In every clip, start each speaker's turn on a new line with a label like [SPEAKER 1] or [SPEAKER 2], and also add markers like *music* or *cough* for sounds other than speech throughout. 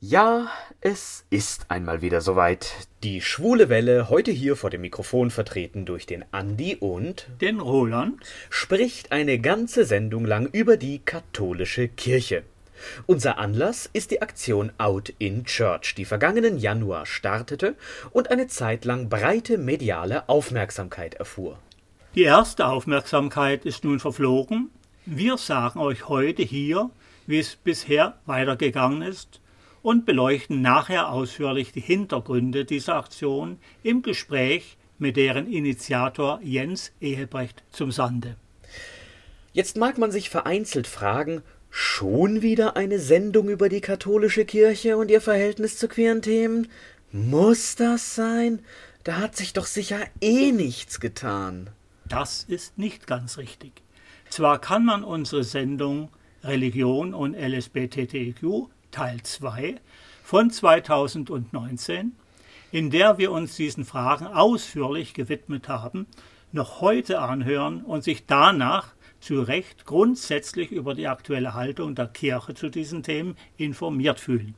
[SPEAKER 1] Ja, es ist einmal wieder soweit. Die schwule Welle, heute hier vor dem Mikrofon vertreten durch den Andi und
[SPEAKER 2] den Roland,
[SPEAKER 1] spricht eine ganze Sendung lang über die katholische Kirche. Unser Anlass ist die Aktion Out in Church, die vergangenen Januar startete und eine Zeit lang breite mediale Aufmerksamkeit erfuhr.
[SPEAKER 2] Die erste Aufmerksamkeit ist nun verflogen. Wir sagen euch heute hier, wie es bisher weitergegangen ist und beleuchten nachher ausführlich die Hintergründe dieser Aktion im Gespräch mit deren Initiator Jens Ehebrecht zum Sande.
[SPEAKER 1] Jetzt mag man sich vereinzelt fragen, schon wieder eine Sendung über die katholische Kirche und ihr Verhältnis zu queeren Themen? Muss das sein? Da hat sich doch sicher eh nichts getan.
[SPEAKER 2] Das ist nicht ganz richtig. Zwar kann man unsere Sendung Religion und LSBTTQ Teil 2 von 2019, in der wir uns diesen Fragen ausführlich gewidmet haben, noch heute anhören und sich danach zu Recht grundsätzlich über die aktuelle Haltung der Kirche zu diesen Themen informiert fühlen.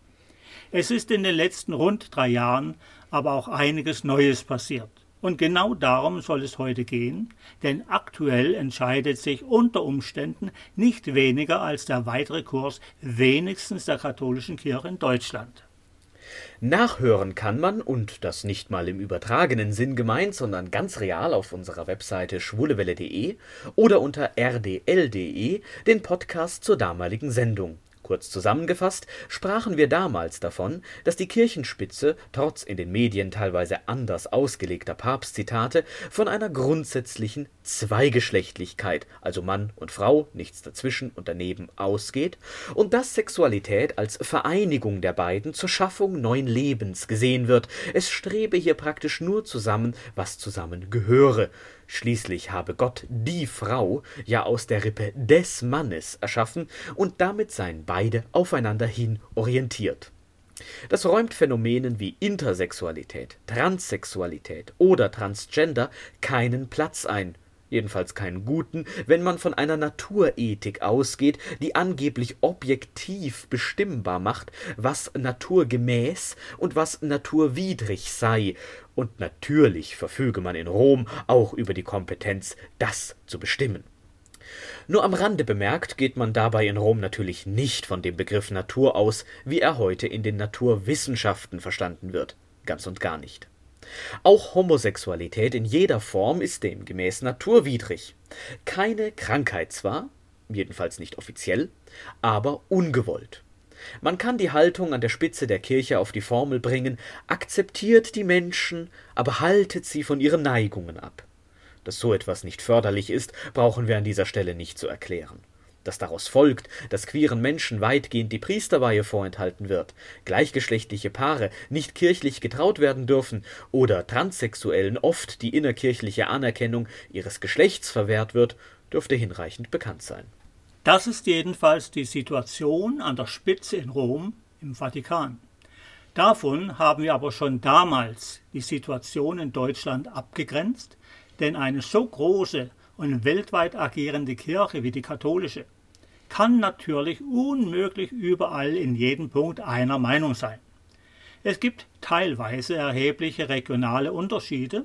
[SPEAKER 2] Es ist in den letzten rund drei Jahren aber auch einiges Neues passiert. Und genau darum soll es heute gehen, denn aktuell entscheidet sich unter Umständen nicht weniger als der weitere Kurs wenigstens der katholischen Kirche in Deutschland.
[SPEAKER 1] Nachhören kann man, und das nicht mal im übertragenen Sinn gemeint, sondern ganz real auf unserer Webseite schwulewelle.de oder unter rdl.de den Podcast zur damaligen Sendung. Kurz zusammengefasst sprachen wir damals davon, dass die Kirchenspitze trotz in den Medien teilweise anders ausgelegter Papstzitate von einer grundsätzlichen Zweigeschlechtlichkeit, also Mann und Frau, nichts dazwischen und daneben ausgeht, und dass Sexualität als Vereinigung der beiden zur Schaffung neuen Lebens gesehen wird. Es strebe hier praktisch nur zusammen, was zusammen gehöre. Schließlich habe Gott die Frau ja aus der Rippe des Mannes erschaffen und damit seien beide aufeinander hin orientiert. Das räumt Phänomenen wie Intersexualität, Transsexualität oder Transgender keinen Platz ein, jedenfalls keinen guten, wenn man von einer Naturethik ausgeht, die angeblich objektiv bestimmbar macht, was naturgemäß und was naturwidrig sei, und natürlich verfüge man in Rom auch über die Kompetenz, das zu bestimmen. Nur am Rande bemerkt geht man dabei in Rom natürlich nicht von dem Begriff Natur aus, wie er heute in den Naturwissenschaften verstanden wird, ganz und gar nicht. Auch Homosexualität in jeder Form ist demgemäß naturwidrig. Keine Krankheit zwar, jedenfalls nicht offiziell, aber ungewollt. Man kann die Haltung an der Spitze der Kirche auf die Formel bringen, akzeptiert die Menschen, aber haltet sie von ihren Neigungen ab. Dass so etwas nicht förderlich ist, brauchen wir an dieser Stelle nicht zu erklären dass daraus folgt, dass queeren Menschen weitgehend die Priesterweihe vorenthalten wird, gleichgeschlechtliche Paare nicht kirchlich getraut werden dürfen oder Transsexuellen oft die innerkirchliche Anerkennung ihres Geschlechts verwehrt wird, dürfte hinreichend bekannt sein.
[SPEAKER 2] Das ist jedenfalls die Situation an der Spitze in Rom im Vatikan. Davon haben wir aber schon damals die Situation in Deutschland abgegrenzt, denn eine so große und weltweit agierende Kirche wie die katholische kann natürlich unmöglich überall in jedem Punkt einer Meinung sein. Es gibt teilweise erhebliche regionale Unterschiede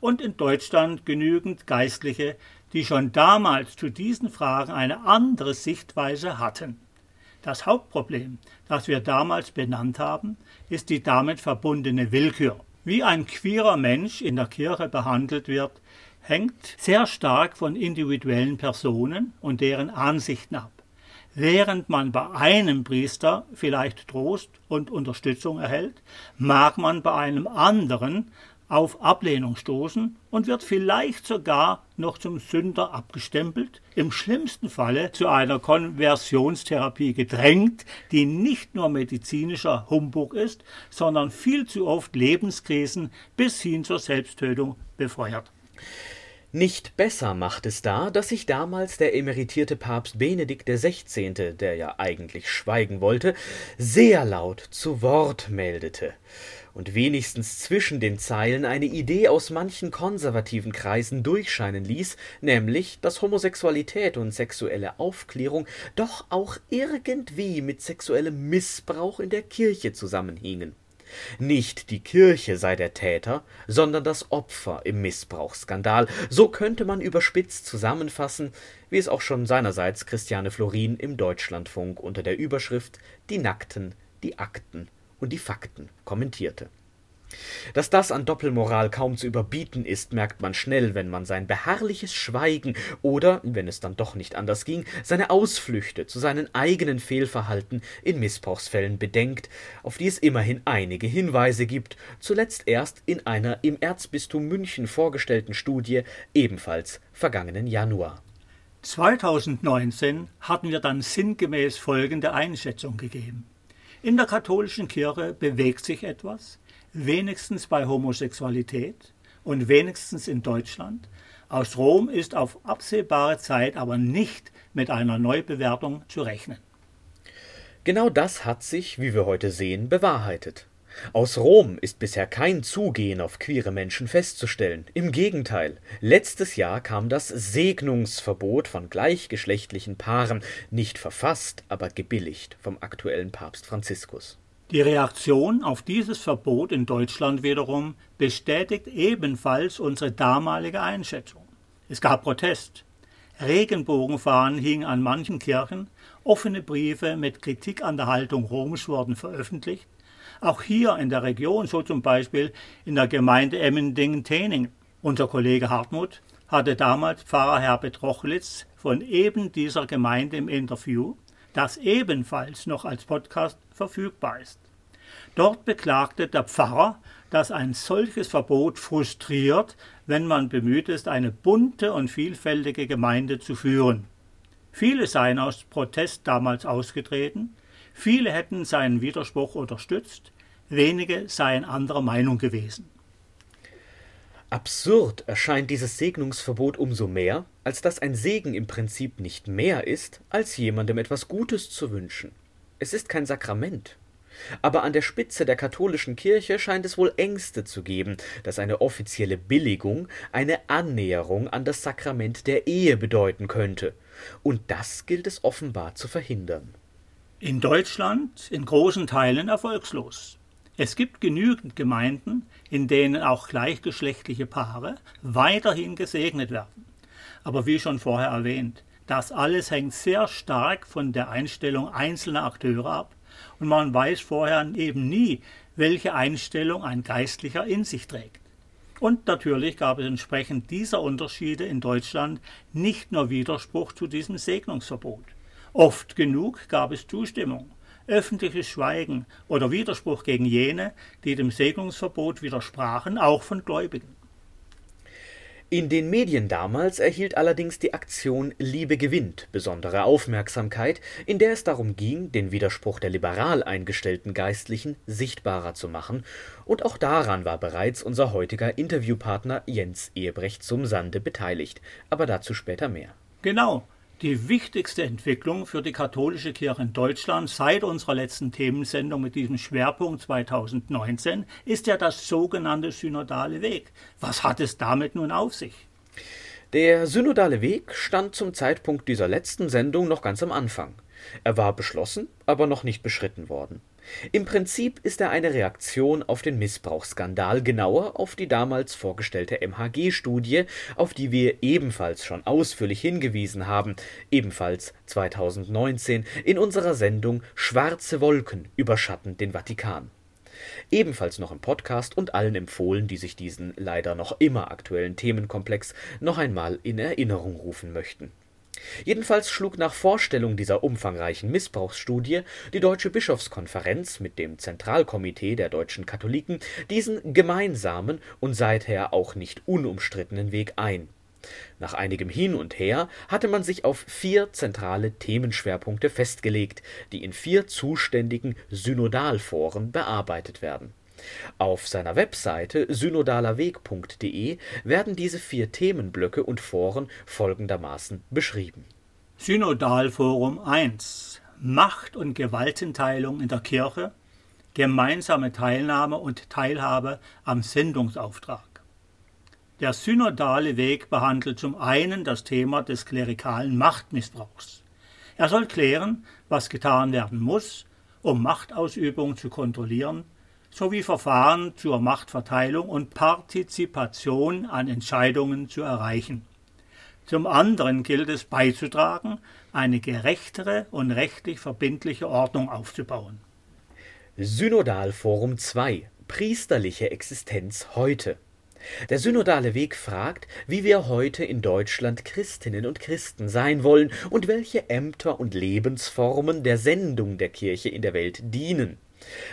[SPEAKER 2] und in Deutschland genügend Geistliche, die schon damals zu diesen Fragen eine andere Sichtweise hatten. Das Hauptproblem, das wir damals benannt haben, ist die damit verbundene Willkür. Wie ein queerer Mensch in der Kirche behandelt wird, hängt sehr stark von individuellen Personen und deren Ansichten ab. Während man bei einem Priester vielleicht Trost und Unterstützung erhält, mag man bei einem anderen auf Ablehnung stoßen und wird vielleicht sogar noch zum Sünder abgestempelt, im schlimmsten Falle zu einer Konversionstherapie gedrängt, die nicht nur medizinischer Humbug ist, sondern viel zu oft Lebenskrisen bis hin zur Selbsttötung befeuert.
[SPEAKER 1] Nicht besser macht es da, dass sich damals der emeritierte Papst Benedikt XVI., der ja eigentlich schweigen wollte, sehr laut zu Wort meldete. und wenigstens zwischen den Zeilen eine Idee aus manchen konservativen Kreisen durchscheinen ließ, nämlich, dass Homosexualität und sexuelle Aufklärung doch auch irgendwie mit sexuellem Missbrauch in der Kirche zusammenhingen. Nicht die Kirche sei der Täter, sondern das Opfer im Missbrauchsskandal, so könnte man überspitzt zusammenfassen, wie es auch schon seinerseits Christiane Florin im Deutschlandfunk unter der Überschrift Die Nackten, die Akten und die Fakten kommentierte dass das an Doppelmoral kaum zu überbieten ist, merkt man schnell, wenn man sein beharrliches Schweigen oder, wenn es dann doch nicht anders ging, seine Ausflüchte zu seinen eigenen Fehlverhalten in Missbrauchsfällen bedenkt, auf die es immerhin einige Hinweise gibt, zuletzt erst in einer im Erzbistum München vorgestellten Studie, ebenfalls vergangenen Januar.
[SPEAKER 2] 2019 hatten wir dann sinngemäß folgende Einschätzung gegeben. In der katholischen Kirche bewegt sich etwas, wenigstens bei Homosexualität und wenigstens in Deutschland. Aus Rom ist auf absehbare Zeit aber nicht mit einer Neubewertung zu rechnen.
[SPEAKER 1] Genau das hat sich, wie wir heute sehen, bewahrheitet. Aus Rom ist bisher kein Zugehen auf queere Menschen festzustellen. Im Gegenteil, letztes Jahr kam das Segnungsverbot von gleichgeschlechtlichen Paaren, nicht verfasst, aber gebilligt vom aktuellen Papst Franziskus.
[SPEAKER 2] Die Reaktion auf dieses Verbot in Deutschland wiederum bestätigt ebenfalls unsere damalige Einschätzung. Es gab Protest. Regenbogenfahnen hingen an manchen Kirchen, offene Briefe mit Kritik an der Haltung Roms wurden veröffentlicht, auch hier in der Region, so zum Beispiel in der Gemeinde Emmendingen-Tening. Unser Kollege Hartmut hatte damals Pfarrer Herbert Rochlitz von eben dieser Gemeinde im Interview das ebenfalls noch als Podcast verfügbar ist. Dort beklagte der Pfarrer, dass ein solches Verbot frustriert, wenn man bemüht ist, eine bunte und vielfältige Gemeinde zu führen. Viele seien aus Protest damals ausgetreten, viele hätten seinen Widerspruch unterstützt, wenige seien anderer Meinung gewesen.
[SPEAKER 1] Absurd erscheint dieses Segnungsverbot umso mehr, als dass ein Segen im Prinzip nicht mehr ist, als jemandem etwas Gutes zu wünschen. Es ist kein Sakrament. Aber an der Spitze der katholischen Kirche scheint es wohl Ängste zu geben, dass eine offizielle Billigung eine Annäherung an das Sakrament der Ehe bedeuten könnte. Und das gilt es offenbar zu verhindern.
[SPEAKER 2] In Deutschland in großen Teilen erfolgslos. Es gibt genügend Gemeinden, in denen auch gleichgeschlechtliche Paare weiterhin gesegnet werden. Aber wie schon vorher erwähnt, das alles hängt sehr stark von der Einstellung einzelner Akteure ab und man weiß vorher eben nie, welche Einstellung ein Geistlicher in sich trägt. Und natürlich gab es entsprechend dieser Unterschiede in Deutschland nicht nur Widerspruch zu diesem Segnungsverbot. Oft genug gab es Zustimmung öffentliches Schweigen oder Widerspruch gegen jene, die dem Segnungsverbot widersprachen, auch von Gläubigen.
[SPEAKER 1] In den Medien damals erhielt allerdings die Aktion Liebe gewinnt besondere Aufmerksamkeit, in der es darum ging, den Widerspruch der liberal eingestellten Geistlichen sichtbarer zu machen, und auch daran war bereits unser heutiger Interviewpartner Jens Ehebrecht zum Sande beteiligt, aber dazu später mehr.
[SPEAKER 2] Genau, die wichtigste Entwicklung für die katholische Kirche in Deutschland seit unserer letzten Themensendung mit diesem Schwerpunkt 2019 ist ja das sogenannte synodale Weg. Was hat es damit nun auf sich?
[SPEAKER 1] Der synodale Weg stand zum Zeitpunkt dieser letzten Sendung noch ganz am Anfang. Er war beschlossen, aber noch nicht beschritten worden. Im Prinzip ist er eine Reaktion auf den Missbrauchsskandal, genauer auf die damals vorgestellte MHG-Studie, auf die wir ebenfalls schon ausführlich hingewiesen haben, ebenfalls 2019 in unserer Sendung Schwarze Wolken überschatten den Vatikan. Ebenfalls noch im Podcast und allen empfohlen, die sich diesen leider noch immer aktuellen Themenkomplex noch einmal in Erinnerung rufen möchten Jedenfalls schlug nach Vorstellung dieser umfangreichen Missbrauchsstudie die Deutsche Bischofskonferenz mit dem Zentralkomitee der deutschen Katholiken diesen gemeinsamen und seither auch nicht unumstrittenen Weg ein. Nach einigem Hin und Her hatte man sich auf vier zentrale Themenschwerpunkte festgelegt, die in vier zuständigen Synodalforen bearbeitet werden auf seiner Webseite synodalerweg.de werden diese vier Themenblöcke und Foren folgendermaßen beschrieben.
[SPEAKER 2] Synodalforum 1 Macht und Gewaltenteilung in der Kirche gemeinsame Teilnahme und Teilhabe am Sendungsauftrag. Der synodale Weg behandelt zum einen das Thema des klerikalen Machtmissbrauchs. Er soll klären, was getan werden muss, um Machtausübung zu kontrollieren, sowie Verfahren zur Machtverteilung und Partizipation an Entscheidungen zu erreichen. Zum anderen gilt es beizutragen, eine gerechtere und rechtlich verbindliche Ordnung aufzubauen.
[SPEAKER 1] Synodalforum 2 Priesterliche Existenz heute der synodale Weg fragt, wie wir heute in Deutschland Christinnen und Christen sein wollen und welche Ämter und Lebensformen der Sendung der Kirche in der Welt dienen.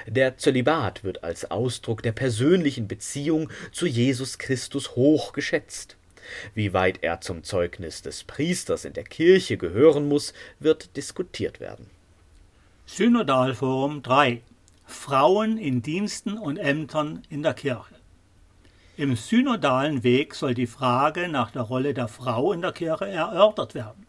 [SPEAKER 1] Der Zölibat wird als Ausdruck der persönlichen Beziehung zu Jesus Christus hoch geschätzt. Wie weit er zum Zeugnis des Priesters in der Kirche gehören muss, wird diskutiert werden.
[SPEAKER 2] Synodalforum 3 Frauen in Diensten und Ämtern in der Kirche im synodalen Weg soll die Frage nach der Rolle der Frau in der Kirche erörtert werden.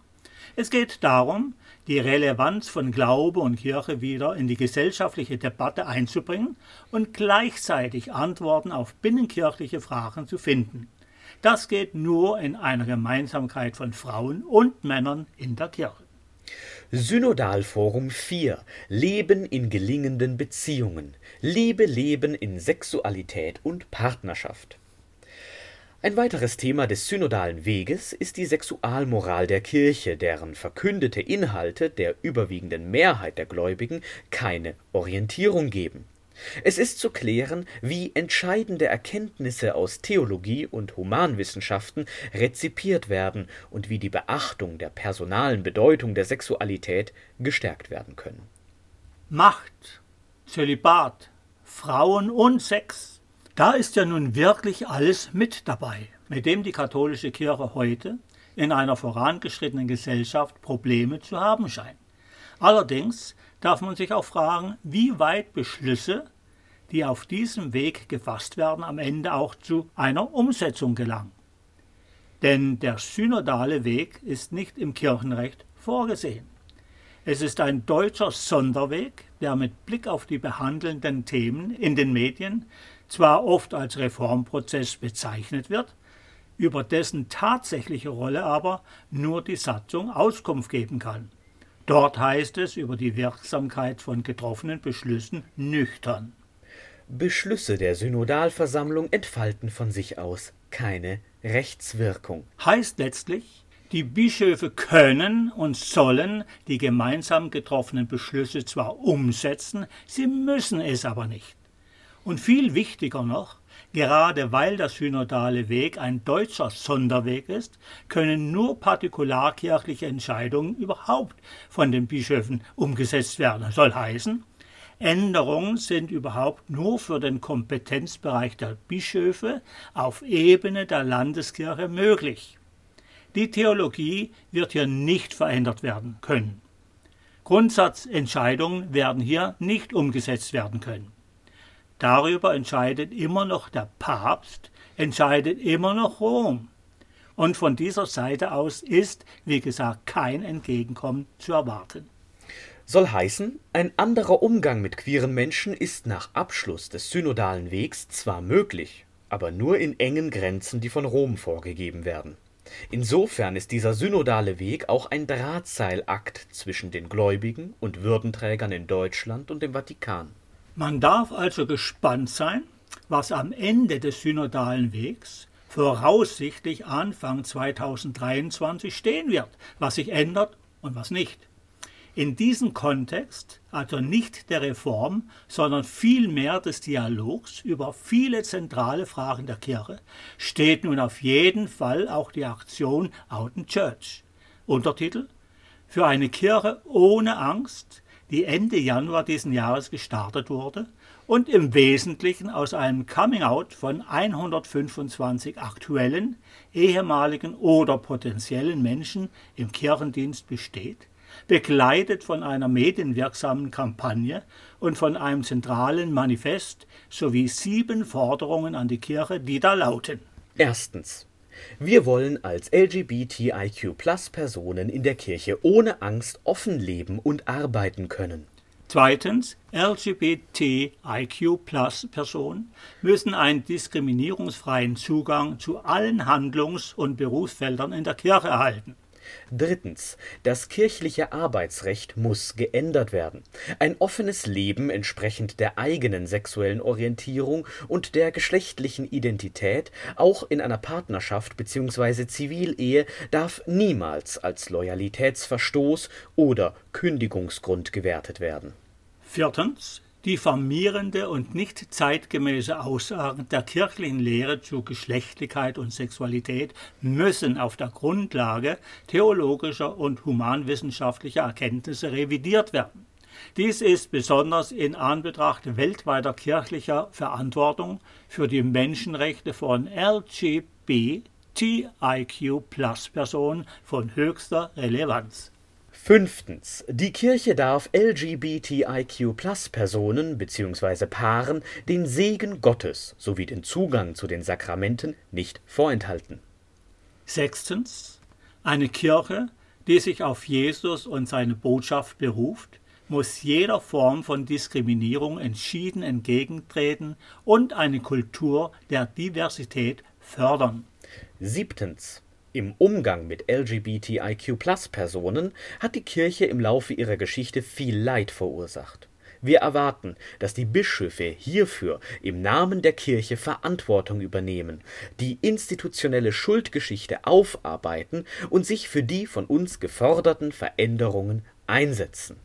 [SPEAKER 2] Es geht darum, die Relevanz von Glaube und Kirche wieder in die gesellschaftliche Debatte einzubringen und gleichzeitig Antworten auf binnenkirchliche Fragen zu finden. Das geht nur in einer Gemeinsamkeit von Frauen und Männern in der Kirche.
[SPEAKER 1] Synodalforum 4 Leben in gelingenden Beziehungen. Liebe Leben in Sexualität und Partnerschaft. Ein weiteres Thema des synodalen Weges ist die Sexualmoral der Kirche, deren verkündete Inhalte der überwiegenden Mehrheit der Gläubigen keine Orientierung geben. Es ist zu klären, wie entscheidende Erkenntnisse aus Theologie und Humanwissenschaften rezipiert werden und wie die Beachtung der personalen Bedeutung der Sexualität gestärkt werden können.
[SPEAKER 2] Macht, Zölibat, Frauen und Sex, da ist ja nun wirklich alles mit dabei, mit dem die katholische Kirche heute in einer vorangeschrittenen Gesellschaft Probleme zu haben scheint. Allerdings darf man sich auch fragen, wie weit Beschlüsse, die auf diesem Weg gefasst werden, am Ende auch zu einer Umsetzung gelangen. Denn der synodale Weg ist nicht im Kirchenrecht vorgesehen. Es ist ein deutscher Sonderweg, der mit Blick auf die behandelnden Themen in den Medien zwar oft als Reformprozess bezeichnet wird, über dessen tatsächliche Rolle aber nur die Satzung Auskunft geben kann. Dort heißt es über die Wirksamkeit von getroffenen Beschlüssen nüchtern.
[SPEAKER 1] Beschlüsse der Synodalversammlung entfalten von sich aus keine Rechtswirkung.
[SPEAKER 2] Heißt letztlich, die Bischöfe können und sollen die gemeinsam getroffenen Beschlüsse zwar umsetzen, sie müssen es aber nicht. Und viel wichtiger noch, Gerade weil der synodale Weg ein deutscher Sonderweg ist, können nur partikularkirchliche Entscheidungen überhaupt von den Bischöfen umgesetzt werden. Soll heißen, Änderungen sind überhaupt nur für den Kompetenzbereich der Bischöfe auf Ebene der Landeskirche möglich. Die Theologie wird hier nicht verändert werden können. Grundsatzentscheidungen werden hier nicht umgesetzt werden können. Darüber entscheidet immer noch der Papst, entscheidet immer noch Rom. Und von dieser Seite aus ist, wie gesagt, kein Entgegenkommen zu erwarten.
[SPEAKER 1] Soll heißen, ein anderer Umgang mit queeren Menschen ist nach Abschluss des synodalen Wegs zwar möglich, aber nur in engen Grenzen, die von Rom vorgegeben werden. Insofern ist dieser synodale Weg auch ein Drahtseilakt zwischen den Gläubigen und Würdenträgern in Deutschland und dem Vatikan.
[SPEAKER 2] Man darf also gespannt sein, was am Ende des synodalen Wegs voraussichtlich Anfang 2023 stehen wird, was sich ändert und was nicht. In diesem Kontext, also nicht der Reform, sondern vielmehr des Dialogs über viele zentrale Fragen der Kirche, steht nun auf jeden Fall auch die Aktion Out in Church. Untertitel Für eine Kirche ohne Angst, die Ende Januar diesen Jahres gestartet wurde und im Wesentlichen aus einem Coming-out von 125 aktuellen, ehemaligen oder potenziellen Menschen im Kirchendienst besteht, begleitet von einer medienwirksamen Kampagne und von einem zentralen Manifest sowie sieben Forderungen an die Kirche, die da lauten.
[SPEAKER 1] Erstens. Wir wollen als LGBTIQ-Personen in der Kirche ohne Angst offen leben und arbeiten können.
[SPEAKER 2] Zweitens, LGBTIQ-Personen müssen einen diskriminierungsfreien Zugang zu allen Handlungs- und Berufsfeldern in der Kirche erhalten.
[SPEAKER 1] Drittens. Das kirchliche Arbeitsrecht muss geändert werden. Ein offenes Leben entsprechend der eigenen sexuellen Orientierung und der geschlechtlichen Identität, auch in einer Partnerschaft bzw. Zivilehe, darf niemals als Loyalitätsverstoß oder Kündigungsgrund gewertet werden.
[SPEAKER 2] Viertens diffamierende und nicht zeitgemäße Aussagen der kirchlichen Lehre zu Geschlechtlichkeit und Sexualität müssen auf der Grundlage theologischer und humanwissenschaftlicher Erkenntnisse revidiert werden. Dies ist besonders in Anbetracht weltweiter kirchlicher Verantwortung für die Menschenrechte von LGBTIQ-Personen von höchster Relevanz.
[SPEAKER 1] Fünftens. Die Kirche darf LGBTIQ-Personen bzw. Paaren den Segen Gottes sowie den Zugang zu den Sakramenten nicht vorenthalten.
[SPEAKER 2] Sechstens. Eine Kirche, die sich auf Jesus und seine Botschaft beruft, muss jeder Form von Diskriminierung entschieden entgegentreten und eine Kultur der Diversität fördern.
[SPEAKER 1] Siebtens. Im Umgang mit LGBTIQ-Personen hat die Kirche im Laufe ihrer Geschichte viel Leid verursacht. Wir erwarten, dass die Bischöfe hierfür im Namen der Kirche Verantwortung übernehmen, die institutionelle Schuldgeschichte aufarbeiten und sich für die von uns geforderten Veränderungen einsetzen.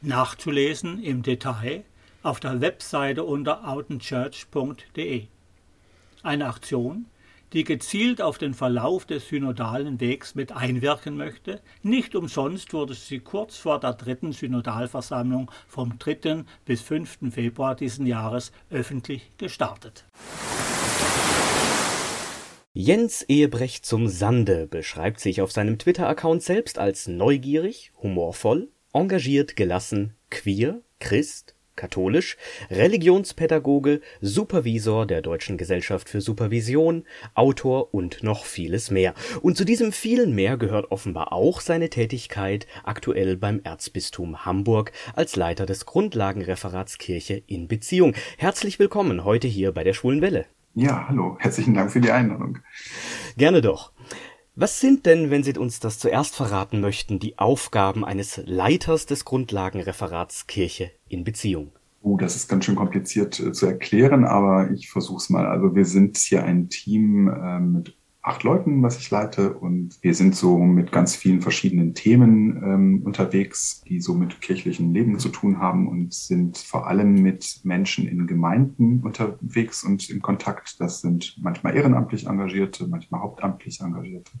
[SPEAKER 2] Nachzulesen im Detail auf der Webseite unter outenchurch.de. Eine Aktion, die gezielt auf den Verlauf des synodalen Wegs mit einwirken möchte. Nicht umsonst wurde sie kurz vor der dritten Synodalversammlung vom 3. bis 5. Februar diesen Jahres öffentlich gestartet.
[SPEAKER 1] Jens Ehebrecht zum Sande beschreibt sich auf seinem Twitter-Account selbst als neugierig, humorvoll, engagiert, gelassen, queer, Christ, katholisch, Religionspädagoge, Supervisor der Deutschen Gesellschaft für Supervision, Autor und noch vieles mehr. Und zu diesem vielen mehr gehört offenbar auch seine Tätigkeit aktuell beim Erzbistum Hamburg als Leiter des Grundlagenreferats Kirche in Beziehung. Herzlich willkommen heute hier bei der Schwulen Welle.
[SPEAKER 3] Ja, hallo, herzlichen Dank für die Einladung.
[SPEAKER 1] Gerne doch. Was sind denn, wenn Sie uns das zuerst verraten möchten, die Aufgaben eines Leiters des Grundlagenreferats Kirche in Beziehung?
[SPEAKER 3] Oh, das ist ganz schön kompliziert äh, zu erklären, aber ich versuche es mal. Also wir sind hier ein Team äh, mit acht Leuten, was ich leite. Und wir sind so mit ganz vielen verschiedenen Themen ähm, unterwegs, die so mit kirchlichen Leben zu tun haben und sind vor allem mit Menschen in Gemeinden unterwegs und in Kontakt. Das sind manchmal ehrenamtlich Engagierte, manchmal hauptamtlich Engagierte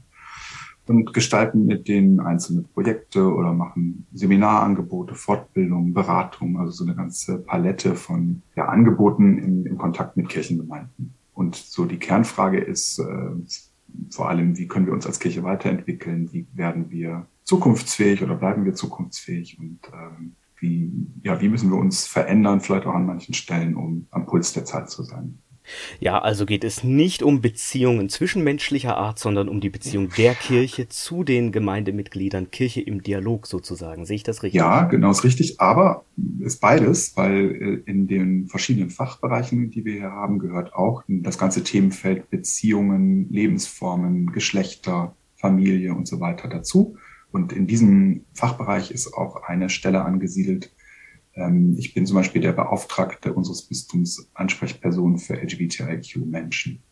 [SPEAKER 3] und gestalten mit denen einzelne Projekte oder machen Seminarangebote, Fortbildung, Beratung, also so eine ganze Palette von ja, Angeboten im, im Kontakt mit Kirchengemeinden. Und so die Kernfrage ist, äh, vor allem, wie können wir uns als Kirche weiterentwickeln, wie werden wir zukunftsfähig oder bleiben wir zukunftsfähig und ähm, wie, ja, wie müssen wir uns verändern, vielleicht auch an manchen Stellen, um am Puls der Zeit zu sein.
[SPEAKER 1] Ja, also geht es nicht um Beziehungen zwischenmenschlicher Art, sondern um die Beziehung der Kirche zu den Gemeindemitgliedern, Kirche im Dialog sozusagen. Sehe ich das richtig?
[SPEAKER 3] Ja, genau ist richtig, aber ist beides, weil äh, in den verschiedenen Fachbereichen, die wir hier haben, gehört auch das ganze Themenfeld Beziehungen, Lebensformen, Geschlechter, Familie und so weiter dazu. Und in diesem Fachbereich ist auch eine Stelle angesiedelt, ich bin zum Beispiel der Beauftragte unseres Bistums Ansprechperson für LGBTIQ-Menschen.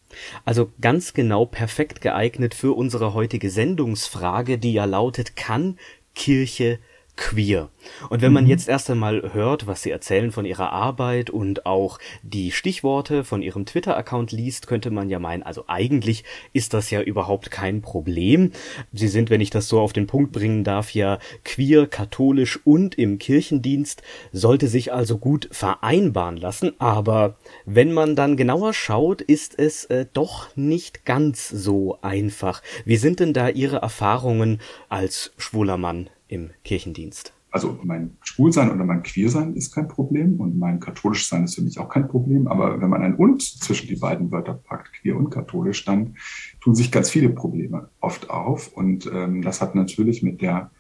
[SPEAKER 1] Also ganz genau perfekt geeignet für unsere heutige Sendungsfrage, die ja lautet, kann Kirche queer. Und wenn man mhm. jetzt erst einmal hört, was sie erzählen von ihrer Arbeit und auch die Stichworte von ihrem Twitter-Account liest, könnte man ja meinen, also eigentlich ist das ja überhaupt kein Problem. Sie sind, wenn ich das so auf den Punkt bringen darf, ja queer, katholisch und im Kirchendienst, sollte sich also gut vereinbaren lassen. Aber wenn man dann genauer schaut, ist es äh, doch nicht ganz so einfach. Wie sind denn da Ihre Erfahrungen als schwuler Mann im Kirchendienst?
[SPEAKER 3] Also mein Schwulsein oder mein Queersein ist kein Problem und mein Katholischsein ist für mich auch kein Problem. Aber wenn man ein Und zwischen die beiden Wörter packt, queer und katholisch, dann tun sich ganz viele Probleme oft auf. Und ähm, das hat natürlich mit der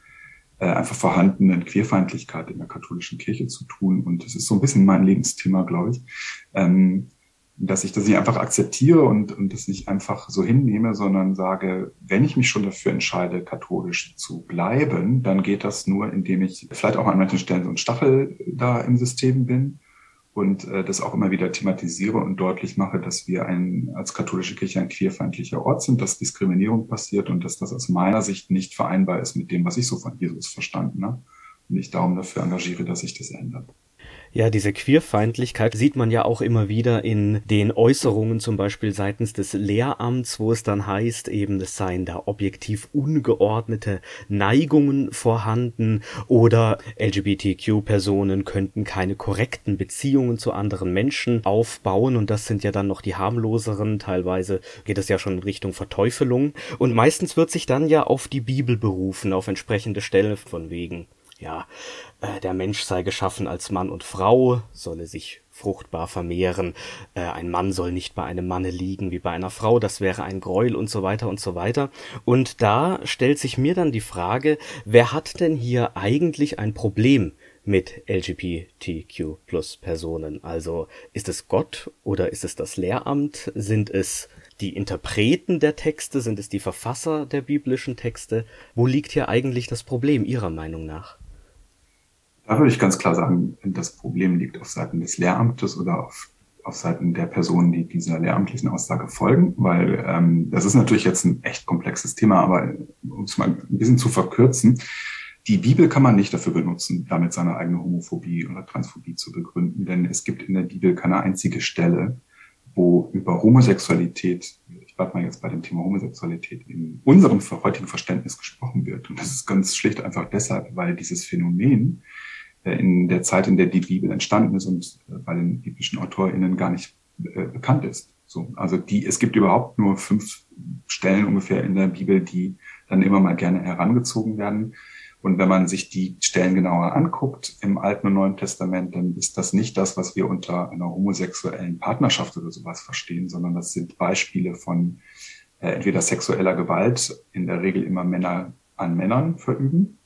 [SPEAKER 3] äh, einfach vorhandenen Queerfeindlichkeit in der katholischen Kirche zu tun. Und das ist so ein bisschen mein Lebensthema, glaube ich. Ähm, dass ich das nicht einfach akzeptiere und, und das nicht einfach so hinnehme, sondern sage, wenn ich mich schon dafür entscheide, katholisch zu bleiben, dann geht das nur, indem ich vielleicht auch an manchen Stellen so ein Stachel da im System bin und äh, das auch immer wieder thematisiere und deutlich mache, dass wir ein, als katholische Kirche ein queerfeindlicher Ort sind, dass Diskriminierung passiert und dass das aus meiner Sicht nicht vereinbar ist mit dem, was ich so von Jesus verstanden habe. Und ich darum dafür engagiere, dass sich das ändert.
[SPEAKER 4] Ja, diese Queerfeindlichkeit sieht man ja auch immer wieder in den Äußerungen zum Beispiel seitens des Lehramts, wo es dann heißt, eben es seien da objektiv ungeordnete Neigungen vorhanden oder LGBTQ-Personen könnten keine korrekten Beziehungen zu anderen Menschen aufbauen. Und das sind ja dann noch die harmloseren, teilweise geht es ja schon in Richtung Verteufelung. Und meistens wird sich dann ja auf die Bibel berufen, auf entsprechende Stelle von wegen ja, äh, der Mensch sei geschaffen als Mann und Frau, solle sich fruchtbar vermehren, äh, ein Mann soll nicht bei einem Manne liegen wie bei einer Frau, das wäre ein Gräuel und so weiter und so weiter. Und da stellt sich mir dann die Frage, wer hat denn hier eigentlich ein Problem mit LGBTQ plus Personen? Also ist es Gott oder ist es das Lehramt? Sind es die Interpreten der Texte? Sind es die Verfasser der biblischen Texte? Wo liegt hier eigentlich das Problem Ihrer Meinung nach?
[SPEAKER 3] Da würde ich ganz klar sagen, das Problem liegt auf Seiten des Lehramtes oder auf, auf Seiten der Personen, die dieser lehramtlichen Aussage folgen, weil ähm, das ist natürlich jetzt ein echt komplexes Thema, aber um es mal ein bisschen zu verkürzen, die Bibel kann man nicht dafür benutzen, damit seine eigene Homophobie oder Transphobie zu begründen, denn es gibt in der Bibel keine einzige Stelle, wo über Homosexualität, ich bleibe mal jetzt bei dem Thema Homosexualität, in unserem heutigen Verständnis gesprochen wird. Und das ist ganz schlicht einfach deshalb, weil dieses Phänomen in der Zeit, in der die Bibel entstanden ist und äh, bei den biblischen AutorInnen gar nicht äh, bekannt ist. So, also die, es gibt überhaupt nur fünf Stellen ungefähr in der Bibel, die dann immer mal gerne herangezogen werden. Und wenn man sich die Stellen genauer anguckt im Alten und Neuen Testament, dann ist das nicht das, was wir unter einer homosexuellen Partnerschaft oder sowas verstehen, sondern das sind Beispiele von äh, entweder sexueller Gewalt, in der Regel immer Männer an Männern verüben,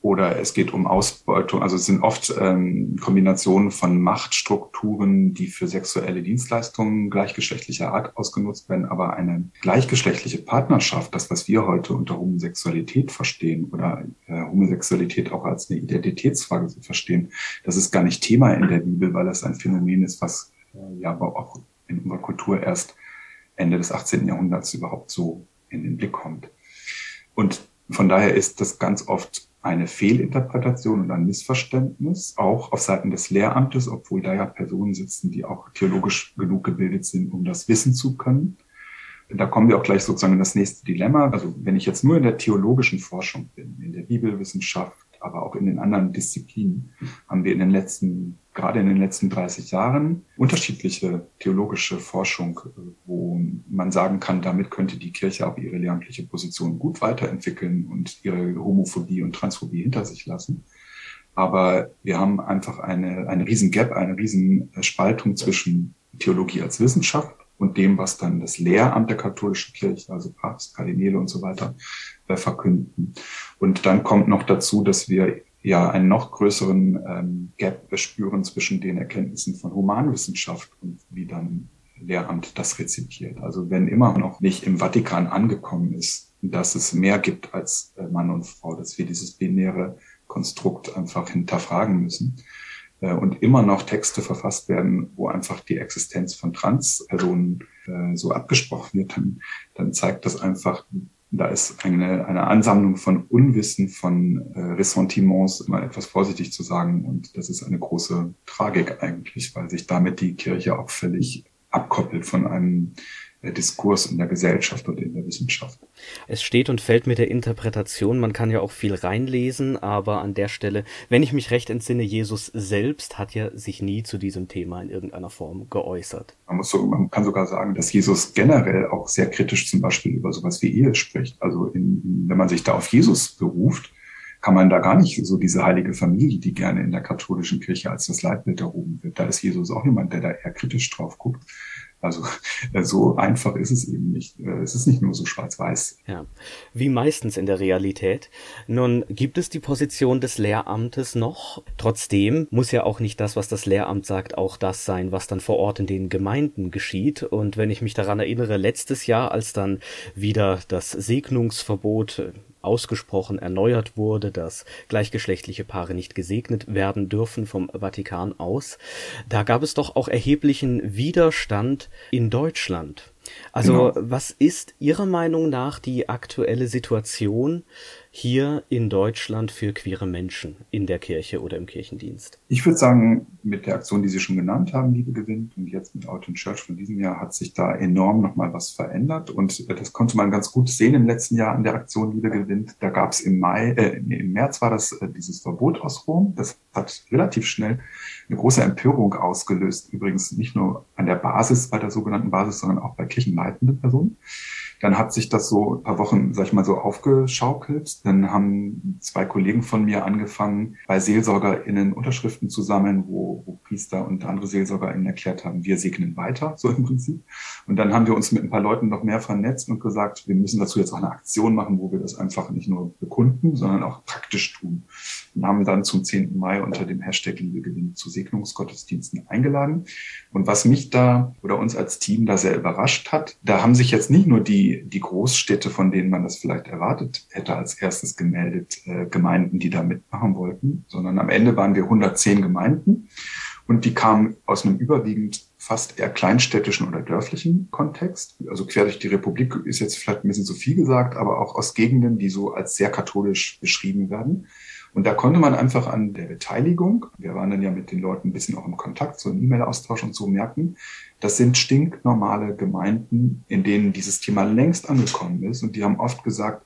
[SPEAKER 3] oder es geht um Ausbeutung. Also es sind oft ähm, Kombinationen von Machtstrukturen, die für sexuelle Dienstleistungen gleichgeschlechtlicher Art ausgenutzt werden, aber eine gleichgeschlechtliche Partnerschaft, das, was wir heute unter Homosexualität verstehen oder äh, Homosexualität auch als eine Identitätsfrage zu verstehen, das ist gar nicht Thema in der Bibel, weil das ein Phänomen ist, was äh, ja aber auch in unserer Kultur erst Ende des 18. Jahrhunderts überhaupt so in den Blick kommt. Und von daher ist das ganz oft eine Fehlinterpretation und ein Missverständnis, auch auf Seiten des Lehramtes, obwohl da ja Personen sitzen, die auch theologisch genug gebildet sind, um das wissen zu können. Da kommen wir auch gleich sozusagen in das nächste Dilemma. Also wenn ich jetzt nur in der theologischen Forschung bin, in der Bibelwissenschaft, aber auch in den anderen Disziplinen, haben wir in den letzten gerade in den letzten 30 Jahren unterschiedliche theologische Forschung, wo man sagen kann, damit könnte die Kirche auch ihre lehramtliche Position gut weiterentwickeln und ihre Homophobie und Transphobie hinter sich lassen. Aber wir haben einfach eine, eine riesen Gap, eine riesen Spaltung zwischen Theologie als Wissenschaft und dem, was dann das Lehramt der katholischen Kirche, also Papst, Kardinäle und so weiter, äh, verkünden. Und dann kommt noch dazu, dass wir ja einen noch größeren ähm, Gap spüren zwischen den Erkenntnissen von Humanwissenschaft und wie dann Lehramt das rezipiert. Also wenn immer noch nicht im Vatikan angekommen ist, dass es mehr gibt als äh, Mann und Frau, dass wir dieses binäre Konstrukt einfach hinterfragen müssen äh, und immer noch Texte verfasst werden, wo einfach die Existenz von Transpersonen äh, so abgesprochen wird, dann, dann zeigt das einfach, da ist eine, eine Ansammlung von Unwissen, von äh, Ressentiments, immer etwas vorsichtig zu sagen. Und das ist eine große Tragik eigentlich, weil sich damit die Kirche auch völlig abkoppelt von einem Diskurs in der Gesellschaft und in der Wissenschaft.
[SPEAKER 4] Es steht und fällt mit der Interpretation, man kann ja auch viel reinlesen, aber an der Stelle, wenn ich mich recht entsinne, Jesus selbst hat ja sich nie zu diesem Thema in irgendeiner Form geäußert.
[SPEAKER 3] Man, muss so, man kann sogar sagen, dass Jesus generell auch sehr kritisch zum Beispiel über sowas wie Ehe spricht. Also in, wenn man sich da auf Jesus beruft, kann man da gar nicht so diese heilige Familie, die gerne in der katholischen Kirche als das Leitbild erhoben wird. Da ist Jesus auch jemand, der da eher kritisch drauf guckt Also *laughs* äh, so einfach ist es eben nicht. Äh, es ist nicht nur so schwarz-weiß.
[SPEAKER 1] Ja, wie meistens in der Realität. Nun gibt es die Position des Lehramtes noch. Trotzdem muss ja auch nicht das, was das Lehramt sagt, auch das sein, was dann vor Ort in den Gemeinden geschieht. Und wenn ich mich daran erinnere, letztes Jahr, als dann wieder das Segnungsverbot äh, ausgesprochen erneuert wurde, dass gleichgeschlechtliche Paare nicht gesegnet werden dürfen vom Vatikan aus. Da gab es doch auch erheblichen Widerstand in Deutschland. Also genau. was ist Ihrer Meinung nach die aktuelle Situation hier in Deutschland für queere Menschen in der Kirche oder im Kirchendienst?
[SPEAKER 3] Ich würde sagen, mit der Aktion, die Sie schon genannt haben, Liebe gewinnt, und jetzt mit Out in Church von diesem Jahr hat sich da enorm nochmal was verändert. Und das konnte man ganz gut sehen im letzten Jahr an der Aktion Liebe gewinnt. Da gab es im Mai, äh, im März war das äh, dieses Verbot aus Rom. Das hat relativ schnell eine große Empörung ausgelöst. Übrigens nicht nur an der Basis, bei der sogenannten Basis, sondern auch bei kirchenleitenden Personen. Dann hat sich das so ein paar Wochen, sag ich mal, so aufgeschaukelt. Dann haben zwei Kollegen von mir angefangen, bei SeelsorgerInnen Unterschriften zu sammeln, wo, wo Priester und andere SeelsorgerInnen erklärt haben, wir segnen weiter, so im Prinzip. Und dann haben wir uns mit ein paar Leuten noch mehr vernetzt und gesagt, wir müssen dazu jetzt auch eine Aktion machen, wo wir das einfach nicht nur bekunden, sondern auch praktisch tun. Und haben dann zum 10. Mai unter dem Hashtag Liebe gewinnt zu Segnungsgottesdiensten eingeladen. Und was mich da oder uns als Team da sehr überrascht hat, da haben sich jetzt nicht nur die die, Großstädte, von denen man das vielleicht erwartet hätte, als erstes gemeldet, äh, Gemeinden, die da mitmachen wollten, sondern am Ende waren wir 110 Gemeinden und die kamen aus einem überwiegend fast eher kleinstädtischen oder dörflichen Kontext. Also quer durch die Republik ist jetzt vielleicht ein bisschen zu viel gesagt, aber auch aus Gegenden, die so als sehr katholisch beschrieben werden. Und da konnte man einfach an der Beteiligung, wir waren dann ja mit den Leuten ein bisschen auch im Kontakt, so im E-Mail-Austausch und so merken, das sind stinknormale Gemeinden, in denen dieses Thema längst angekommen ist. Und die haben oft gesagt,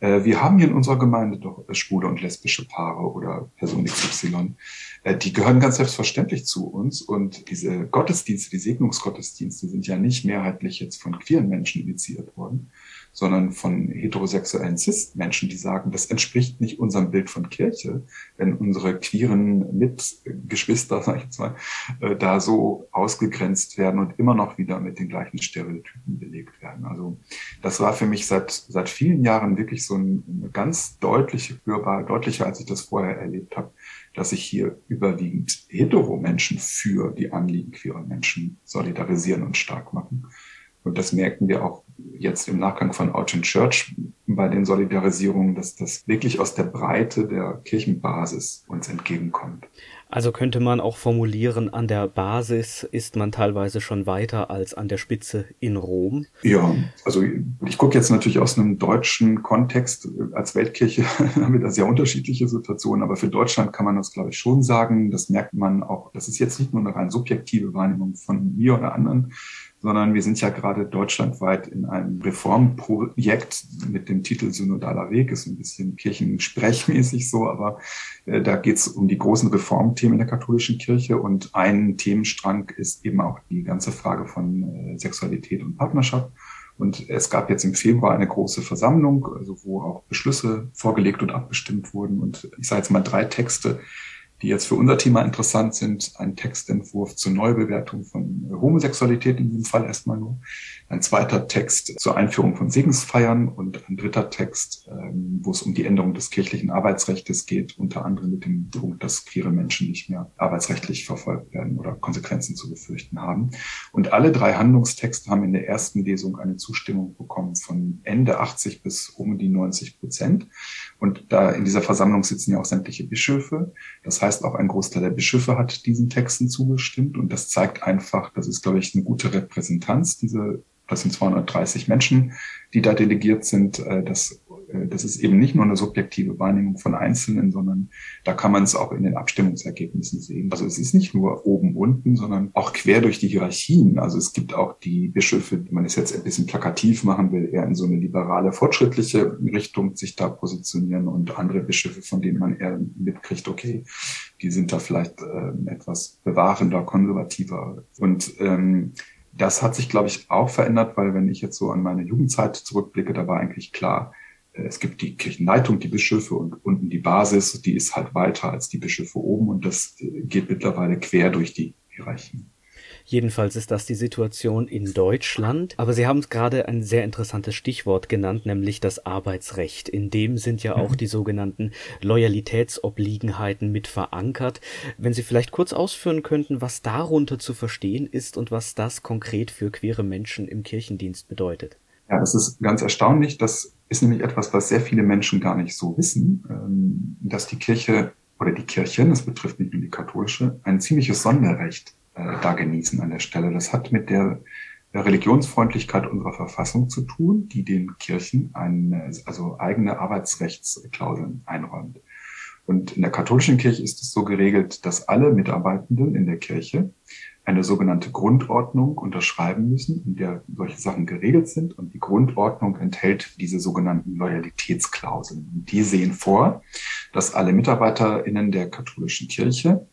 [SPEAKER 3] äh, wir haben hier in unserer Gemeinde doch schwule und lesbische Paare oder Person XY. Äh, die gehören ganz selbstverständlich zu uns. Und diese Gottesdienste, die Segnungsgottesdienste sind ja nicht mehrheitlich jetzt von queeren Menschen initiiert worden, sondern von heterosexuellen Cis-Menschen, die sagen, das entspricht nicht unserem Bild von Kirche, wenn unsere queeren Mitgeschwister, *laughs* sag ich jetzt mal, äh, da so ausgegrenzt werden und immer noch wieder mit den gleichen Stereotypen belegt werden. Also das war für mich seit, seit vielen Jahren wirklich so ein, eine ganz deutliche, hörbar, deutlicher, als ich das vorher erlebt habe, dass sich hier überwiegend hetero-Menschen für die Anliegen queerer Menschen solidarisieren und stark machen. Und das merken wir auch jetzt im Nachgang von Out Church bei den Solidarisierungen, dass das wirklich aus der Breite der Kirchenbasis uns entgegenkommt.
[SPEAKER 1] Also könnte man auch formulieren, an der Basis ist man teilweise schon weiter als an der Spitze in Rom.
[SPEAKER 3] Ja, also ich gucke jetzt natürlich aus einem deutschen Kontext. Als Weltkirche *laughs* haben wir da sehr unterschiedliche Situationen, aber für Deutschland kann man das, glaube ich, schon sagen. Das merkt man auch. Das ist jetzt nicht nur eine rein subjektive Wahrnehmung von mir oder anderen, sondern wir sind ja gerade deutschlandweit in einem Reformprojekt mit dem Titel Synodaler Weg, ist ein bisschen kirchensprechmäßig so, aber äh, da geht es um die großen Reformthemen der katholischen Kirche und ein Themenstrang ist eben auch die ganze Frage von äh, Sexualität und Partnerschaft. Und es gab jetzt im Februar eine große Versammlung, also wo auch Beschlüsse vorgelegt und abgestimmt wurden. Und ich sage jetzt mal drei Texte, die jetzt für unser Thema interessant sind. Ein Textentwurf zur Neubewertung von Homosexualität in diesem Fall erstmal nur. Ein zweiter Text zur Einführung von Segensfeiern und ein dritter Text, ähm, wo es um die Änderung des kirchlichen Arbeitsrechts geht, unter anderem mit dem Punkt, dass queere Menschen nicht mehr arbeitsrechtlich verfolgt werden oder Konsequenzen zu befürchten haben. Und alle drei Handlungstexte haben in der ersten Lesung eine Zustimmung bekommen von Ende 80 bis um die 90 Prozent. Und da in dieser Versammlung sitzen ja auch sämtliche Bischöfe. Das heißt, auch ein Großteil der Bischöfe hat diesen Texten zugestimmt. Und das zeigt einfach, das ist, glaube ich, eine gute Repräsentanz, diese das sind 230 Menschen, die da delegiert sind. Äh, das, äh, das ist eben nicht nur eine subjektive Wahrnehmung von Einzelnen, sondern da kann man es auch in den Abstimmungsergebnissen sehen. Also es ist nicht nur oben, unten, sondern auch quer durch die Hierarchien. Also es gibt auch die Bischöfe, die man es jetzt ein bisschen plakativ machen will, eher in so eine liberale, fortschrittliche Richtung sich da positionieren und andere Bischöfe, von denen man eher mitkriegt, okay, die sind da vielleicht äh, etwas bewahrender, konservativer. Und ähm, das hat sich, glaube ich, auch verändert, weil wenn ich jetzt so an meine Jugendzeit zurückblicke, da war eigentlich klar, äh, es gibt die Kirchenleitung, die Bischöfe und unten die Basis, die ist halt weiter als die Bischöfe oben und das äh, geht mittlerweile quer durch die Hierarchie.
[SPEAKER 1] Jedenfalls ist das die Situation in Deutschland. Aber Sie haben gerade ein sehr interessantes Stichwort genannt, nämlich das Arbeitsrecht. In dem sind ja auch mhm. die sogenannten Loyalitätsobliegenheiten mit verankert. Wenn Sie vielleicht kurz ausführen könnten, was darunter zu verstehen ist und was das konkret für queere Menschen im Kirchendienst bedeutet.
[SPEAKER 3] Ja, das ist ganz erstaunlich. Das ist nämlich etwas, was sehr viele Menschen gar nicht so wissen, ähm, dass die Kirche oder die Kirchen, das betrifft nicht nur die katholische, ein ziemliches Sonderrecht äh, da genießen an der Stelle. Das hat mit der Religionsfreundlichkeit unserer Verfassung zu tun, die den Kirchen eine, also eigene Arbeitsrechtsklauseln einräumt. Und in der katholischen Kirche ist es so geregelt, dass alle Mitarbeitenden in der Kirche eine sogenannte Grundordnung unterschreiben müssen, in der solche Sachen geregelt sind. Und die Grundordnung enthält diese sogenannten Loyalitätsklauseln. Und die sehen vor, dass alle MitarbeiterInnen der katholischen Kirche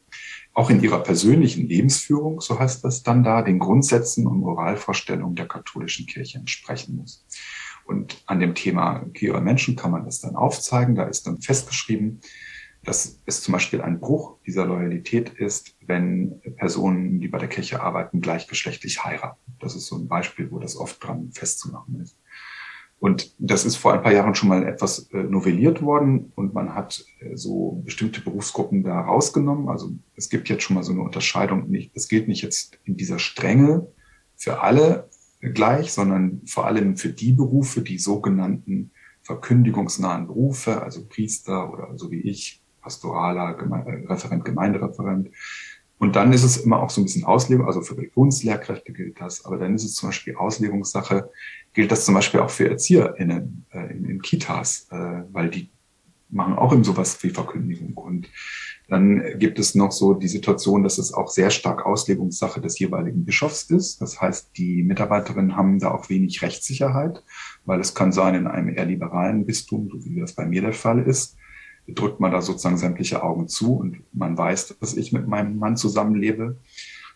[SPEAKER 3] auch in ihrer persönlichen Lebensführung, so heißt das dann da, den Grundsätzen und Moralvorstellungen der katholischen Kirche entsprechen muss. Und an dem Thema queere Menschen kann man das dann aufzeigen. Da ist dann festgeschrieben, dass es zum Beispiel ein Bruch dieser Loyalität ist, wenn Personen, die bei der Kirche arbeiten, gleichgeschlechtlich heiraten. Das ist so ein Beispiel, wo das oft dran festzumachen ist. Und das ist vor ein paar Jahren schon mal etwas äh, novelliert worden und man hat äh, so bestimmte Berufsgruppen da rausgenommen. Also es gibt jetzt schon mal so eine Unterscheidung. Nicht, es gilt nicht jetzt in dieser Strenge für alle gleich, sondern vor allem für die Berufe, die sogenannten verkündigungsnahen Berufe, also Priester oder so wie ich, pastoraler Geme äh, Referent, Gemeindereferent. Und dann ist es immer auch so ein bisschen Auslegung, also für Religionslehrkräfte gilt das, aber dann ist es zum Beispiel Auslegungssache, gilt das zum Beispiel auch für ErzieherInnen äh, in, in Kitas, äh, weil die machen auch eben sowas wie Verkündigung. Und dann gibt es noch so die Situation, dass es auch sehr stark Auslegungssache des jeweiligen Bischofs ist. Das heißt, die Mitarbeiterinnen haben da auch wenig Rechtssicherheit, weil es kann sein, in einem eher liberalen Bistum, so wie das bei mir der Fall ist, drückt man da sozusagen sämtliche Augen zu und man weiß, dass ich mit meinem Mann zusammenlebe.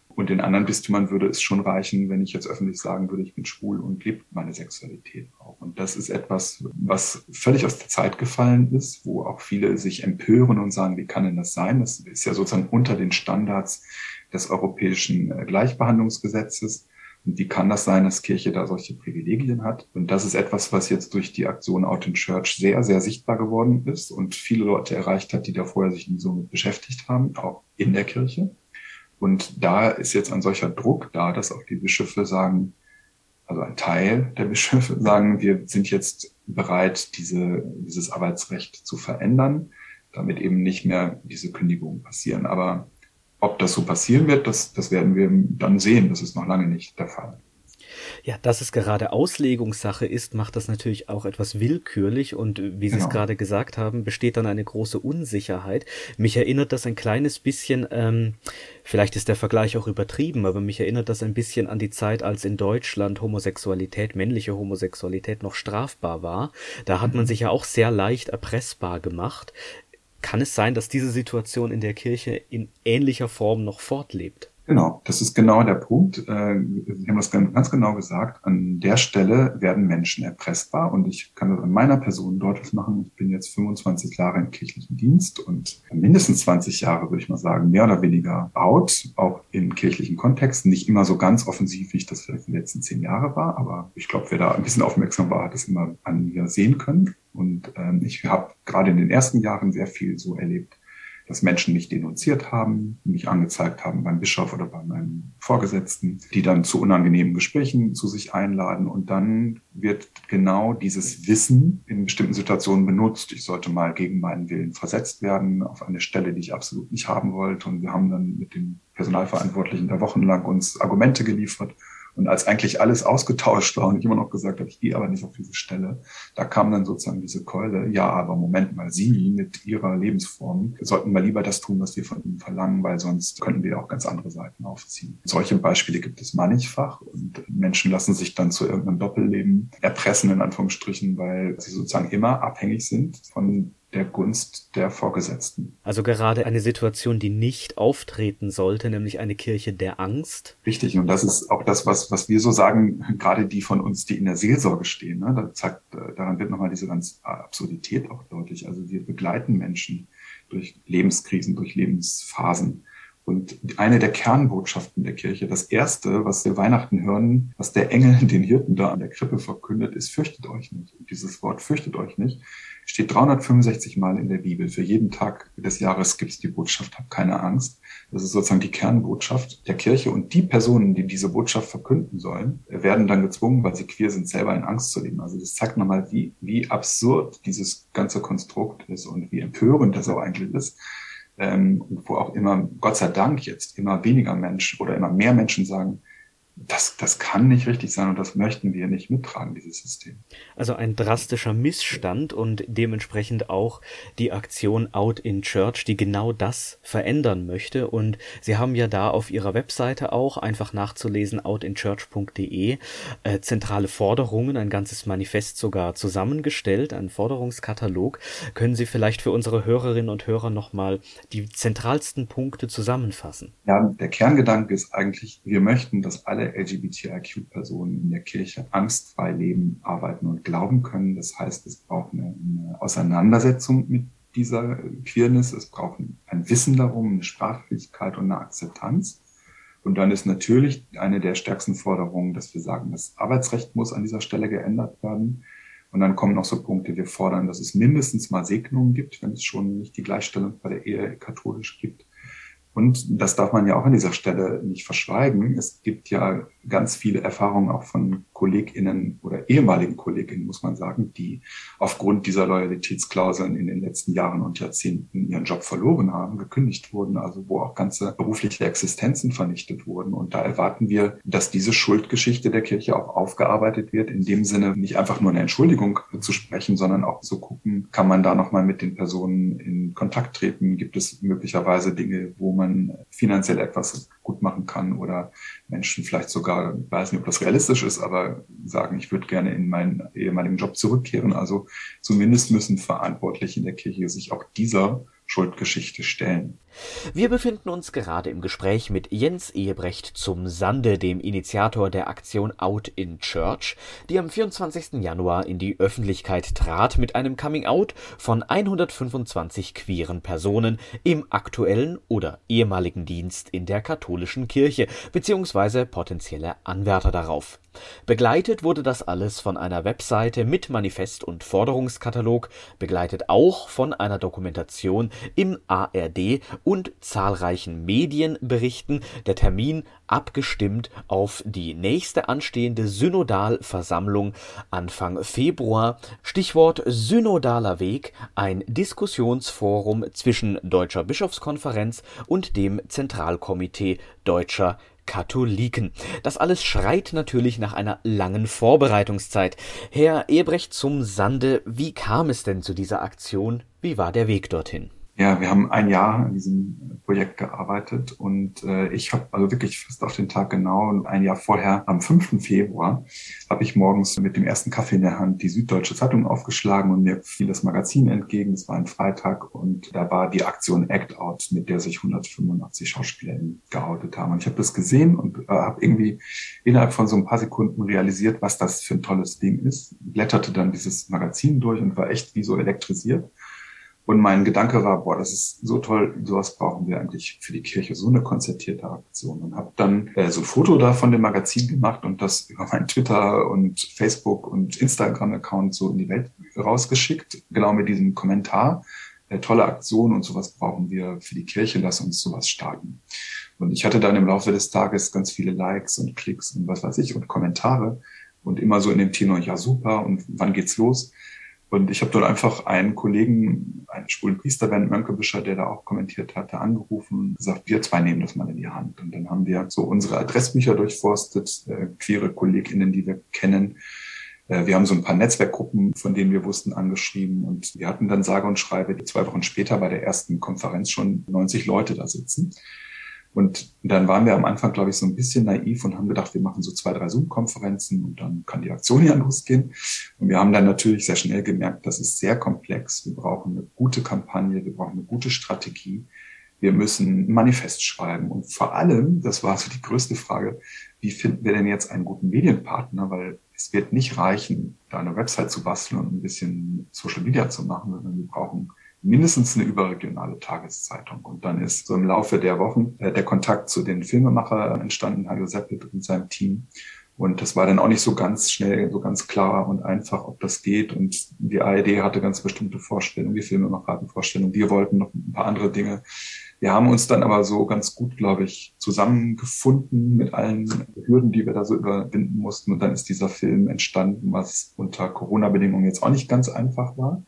[SPEAKER 3] Und in anderen Bistümern würde es schon reichen, wenn ich jetzt öffentlich sagen würde, ich bin schwul und lebe meine Sexualität auch. Und das ist etwas, was völlig aus der Zeit gefallen ist, wo auch viele sich empören und sagen, wie kann denn das sein? Das ist ja sozusagen unter den Standards des europäischen Gleichbehandlungsgesetzes. Und wie kann das sein, dass Kirche da solche Privilegien hat? Und das ist etwas, was jetzt durch die Aktion Out in Church sehr, sehr sichtbar geworden ist und viele Leute erreicht hat, die da vorher sich nie so mit beschäftigt haben, auch in der Kirche. Und da ist jetzt ein solcher Druck da, dass auch die Bischöfe sagen, also ein Teil der *laughs* Bischöfe sagen, wir sind jetzt bereit, diese, dieses Arbeitsrecht zu verändern, damit eben nicht mehr diese Kündigungen passieren. Aber ob das so passieren wird, das, das werden wir dann sehen. Das ist noch lange nicht der Fall.
[SPEAKER 1] Ja, dass es gerade Auslegungssache ist, macht das natürlich auch etwas willkürlich und wie Sie genau. es gerade gesagt haben, besteht dann eine große Unsicherheit. Mich erinnert das ein kleines bisschen, ähm, vielleicht ist der Vergleich auch übertrieben, aber mich erinnert das ein bisschen an die Zeit, als in Deutschland Homosexualität, männliche Homosexualität noch strafbar war. Da hat man mhm. sich ja auch sehr leicht erpressbar gemacht. Kann es sein, dass diese Situation in der Kirche in ähnlicher Form noch fortlebt?
[SPEAKER 3] Genau, das ist genau der Punkt. Äh, Sie haben das ganz genau gesagt. An der Stelle werden Menschen erpressbar und ich kann das an meiner Person deutlich machen. Ich bin jetzt 25 Jahre im kirchlichen Dienst und mindestens 20 Jahre, würde ich mal sagen, mehr oder weniger out, auch in kirchlichen Kontexten. Nicht immer so ganz offensiv, wie ich das vielleicht in den letzten zehn Jahre war, aber ich glaube, wer da ein bisschen aufmerksam war, hat es immer an mir sehen können. Und ähm, ich habe gerade in den ersten Jahren sehr viel so erlebt, dass Menschen mich denunziert haben, mich angezeigt haben beim Bischof oder bei meinem Vorgesetzten, die dann zu unangenehmen Gesprächen zu sich einladen. Und dann wird genau dieses Wissen in bestimmten Situationen benutzt. Ich sollte mal gegen meinen Willen versetzt werden auf eine Stelle, die ich absolut nicht haben wollte. Und wir haben dann mit dem Personalverantwortlichen da wochenlang uns Argumente geliefert und als eigentlich alles ausgetauscht war und ich immer noch gesagt habe, ich gehe aber nicht auf diese Stelle, da kam dann sozusagen diese Keule, ja, aber Moment mal, Sie mit Ihrer Lebensform sollten mal lieber das tun, was wir von Ihnen verlangen, weil sonst könnten wir auch ganz andere Seiten aufziehen. Solche Beispiele gibt es mannigfach und Menschen lassen sich dann zu irgendeinem Doppelleben erpressen, in Anführungsstrichen, weil sie sozusagen immer abhängig sind von der Gunst der Vorgesetzten.
[SPEAKER 1] Also gerade eine Situation, die nicht auftreten sollte, nämlich eine Kirche der Angst.
[SPEAKER 3] Richtig, und das ist auch das, was, was wir so sagen, gerade die von uns, die in der Seelsorge stehen. Ne? Da zeigt, äh, daran wird nochmal diese ganz Absurdität auch deutlich. Also wir begleiten Menschen durch Lebenskrisen, durch Lebensphasen. Und eine der Kernbotschaften der Kirche, das erste, was wir Weihnachten hören, was der Engel *laughs* den Hirten da an der Krippe verkündet, ist, fürchtet euch nicht. Und dieses Wort fürchtet euch nicht steht 365 Mal in der Bibel. Für jeden Tag des Jahres gibt es die Botschaft, hab keine Angst. Das ist sozusagen die Kernbotschaft der Kirche. Und die Personen, die diese Botschaft verkünden sollen, werden dann gezwungen, weil sie queer sind, selber in Angst zu leben. Also das zeigt nochmal, wie, wie absurd dieses ganze Konstrukt ist und wie empörend das auch eigentlich ist. Ähm, wo auch immer, Gott sei Dank jetzt immer weniger Menschen oder immer mehr Menschen sagen, das, das kann nicht richtig sein und das möchten wir nicht mittragen, dieses System.
[SPEAKER 1] Also ein drastischer Missstand und dementsprechend auch die Aktion Out in Church, die genau das verändern möchte. Und Sie haben ja da auf Ihrer Webseite auch einfach nachzulesen, outinchurch.de, äh, zentrale Forderungen, ein ganzes Manifest sogar zusammengestellt, ein Forderungskatalog. Können Sie vielleicht für unsere Hörerinnen und Hörer nochmal die zentralsten Punkte zusammenfassen?
[SPEAKER 3] Ja, der Kerngedanke ist eigentlich, wir möchten, dass alle alle LGBTIQ-Personen in der Kirche angstfrei leben, arbeiten und glauben können. Das heißt, es braucht eine, eine Auseinandersetzung mit dieser Queerness. Es braucht ein Wissen darum, eine Sprachfähigkeit und eine Akzeptanz. Und dann ist natürlich eine der stärksten Forderungen, dass wir sagen, das Arbeitsrecht muss an dieser Stelle geändert werden. Und dann kommen noch so Punkte, wir fordern, dass es mindestens mal Segnungen gibt, wenn es schon nicht die Gleichstellung bei der Ehe katholisch gibt. Und das darf man ja auch an dieser Stelle nicht verschweigen. Es gibt ja ganz viele Erfahrungen auch von KollegInnen oder ehemaligen KollegInnen, muss man sagen, die aufgrund dieser Loyalitätsklauseln in den letzten Jahren und Jahrzehnten ihren Job verloren haben, gekündigt wurden, also wo auch ganze berufliche Existenzen vernichtet wurden. Und da erwarten wir, dass diese Schuldgeschichte der Kirche auch aufgearbeitet wird, in dem Sinne nicht einfach nur eine Entschuldigung zu sprechen, sondern auch zu gucken, kann man da nochmal mit den Personen in Kontakt treten? Gibt es möglicherweise Dinge, wo man finanziell etwas gut machen kann oder Menschen vielleicht sogar, ich weiß nicht, ob das realistisch ist, aber sagen, ich würde gerne in meinen ehemaligen Job zurückkehren. Also zumindest müssen Verantwortliche in der Kirche sich auch dieser Schuldgeschichte stellen.
[SPEAKER 1] Wir befinden uns gerade im Gespräch mit Jens Ehebrecht zum Sande, dem Initiator der Aktion Out in Church, die am 24. Januar in die Öffentlichkeit trat mit einem Coming-out von 125 queeren Personen im aktuellen oder ehemaligen Dienst in der katholischen Kirche bzw. potenzielle Anwärter darauf. Begleitet wurde das alles von einer Webseite mit Manifest und Forderungskatalog, begleitet auch von einer Dokumentation im ARD und zahlreichen Medienberichten. Der Termin abgestimmt auf die nächste anstehende Synodalversammlung Anfang Februar. Stichwort Synodaler Weg, ein Diskussionsforum zwischen Deutscher Bischofskonferenz und dem Zentralkomitee Deutscher Katholiken. Das alles schreit natürlich nach einer langen Vorbereitungszeit. Herr Ebrecht zum Sande, wie kam es denn zu dieser Aktion? Wie war der Weg dorthin?
[SPEAKER 3] Ja, wir haben ein Jahr an diesem Projekt gearbeitet und äh, ich habe also wirklich fast auf den Tag genau ein Jahr vorher, am 5. Februar, habe ich morgens mit dem ersten Kaffee in der Hand die Süddeutsche Zeitung aufgeschlagen und mir fiel das Magazin entgegen. Es war ein Freitag und da war die Aktion Act Out, mit der sich 185 Schauspieler geoutet haben. Und ich habe das gesehen und äh, habe irgendwie innerhalb von so ein paar Sekunden realisiert, was das für ein tolles Ding ist. Blätterte dann dieses Magazin durch und war echt wie so elektrisiert und mein Gedanke war, boah, das ist so toll, sowas brauchen wir eigentlich für die Kirche, so eine konzertierte Aktion. Und habe dann äh, so ein Foto da von dem Magazin gemacht und das *laughs* über meinen Twitter und Facebook und Instagram-Account so in die Welt rausgeschickt, genau mit diesem Kommentar. Äh, tolle Aktion und sowas brauchen wir für die Kirche, lass uns sowas starten. Und ich hatte dann im Laufe des Tages ganz viele Likes und Klicks und was weiß ich und Kommentare und immer so in dem Tenor, ja super und wann geht's los? Und ich habe dort einfach einen Kollegen, einen schwulen Priester, Bernd Mönkebischer, der da auch kommentiert hatte, angerufen und gesagt, wir zwei nehmen das mal in die Hand. Und dann haben wir so unsere Adressbücher durchforstet, äh, queere KollegInnen, die wir kennen. Äh, wir haben so ein paar Netzwerkgruppen, von denen wir wussten, angeschrieben. Und wir hatten dann sage und schreibe zwei Wochen später bei der ersten Konferenz schon 90 Leute da sitzen. Und dann waren wir am Anfang, glaube ich, so ein bisschen naiv und haben gedacht, wir machen so zwei, drei Zoom-Konferenzen und dann kann die Aktion ja *laughs* losgehen. Und wir haben dann natürlich sehr schnell gemerkt, das ist sehr komplex. Wir brauchen eine gute Kampagne, wir brauchen eine gute Strategie. Wir müssen ein Manifest schreiben. Und vor allem, das war so die größte Frage, wie finden wir denn jetzt einen guten Medienpartner? Weil es wird nicht reichen, da eine Website zu basteln und ein bisschen Social Media zu machen, sondern wir brauchen mindestens eine überregionale Tageszeitung. Und dann ist so im Laufe der Wochen äh, der Kontakt zu den Filmemacher entstanden, Hajo Seppelt und seinem Team. Und das war dann auch nicht so ganz schnell, so ganz klar und einfach, ob das geht. Und die ARD hatte ganz bestimmte Vorstellungen, die Filmemacher hatten Vorstellungen. Wir wollten noch ein paar andere Dinge. Wir haben uns dann aber so ganz gut, glaube ich, zusammengefunden mit allen Hürden, die wir da so überwinden mussten. Und dann ist dieser Film entstanden, was unter Corona-Bedingungen jetzt auch nicht ganz einfach war.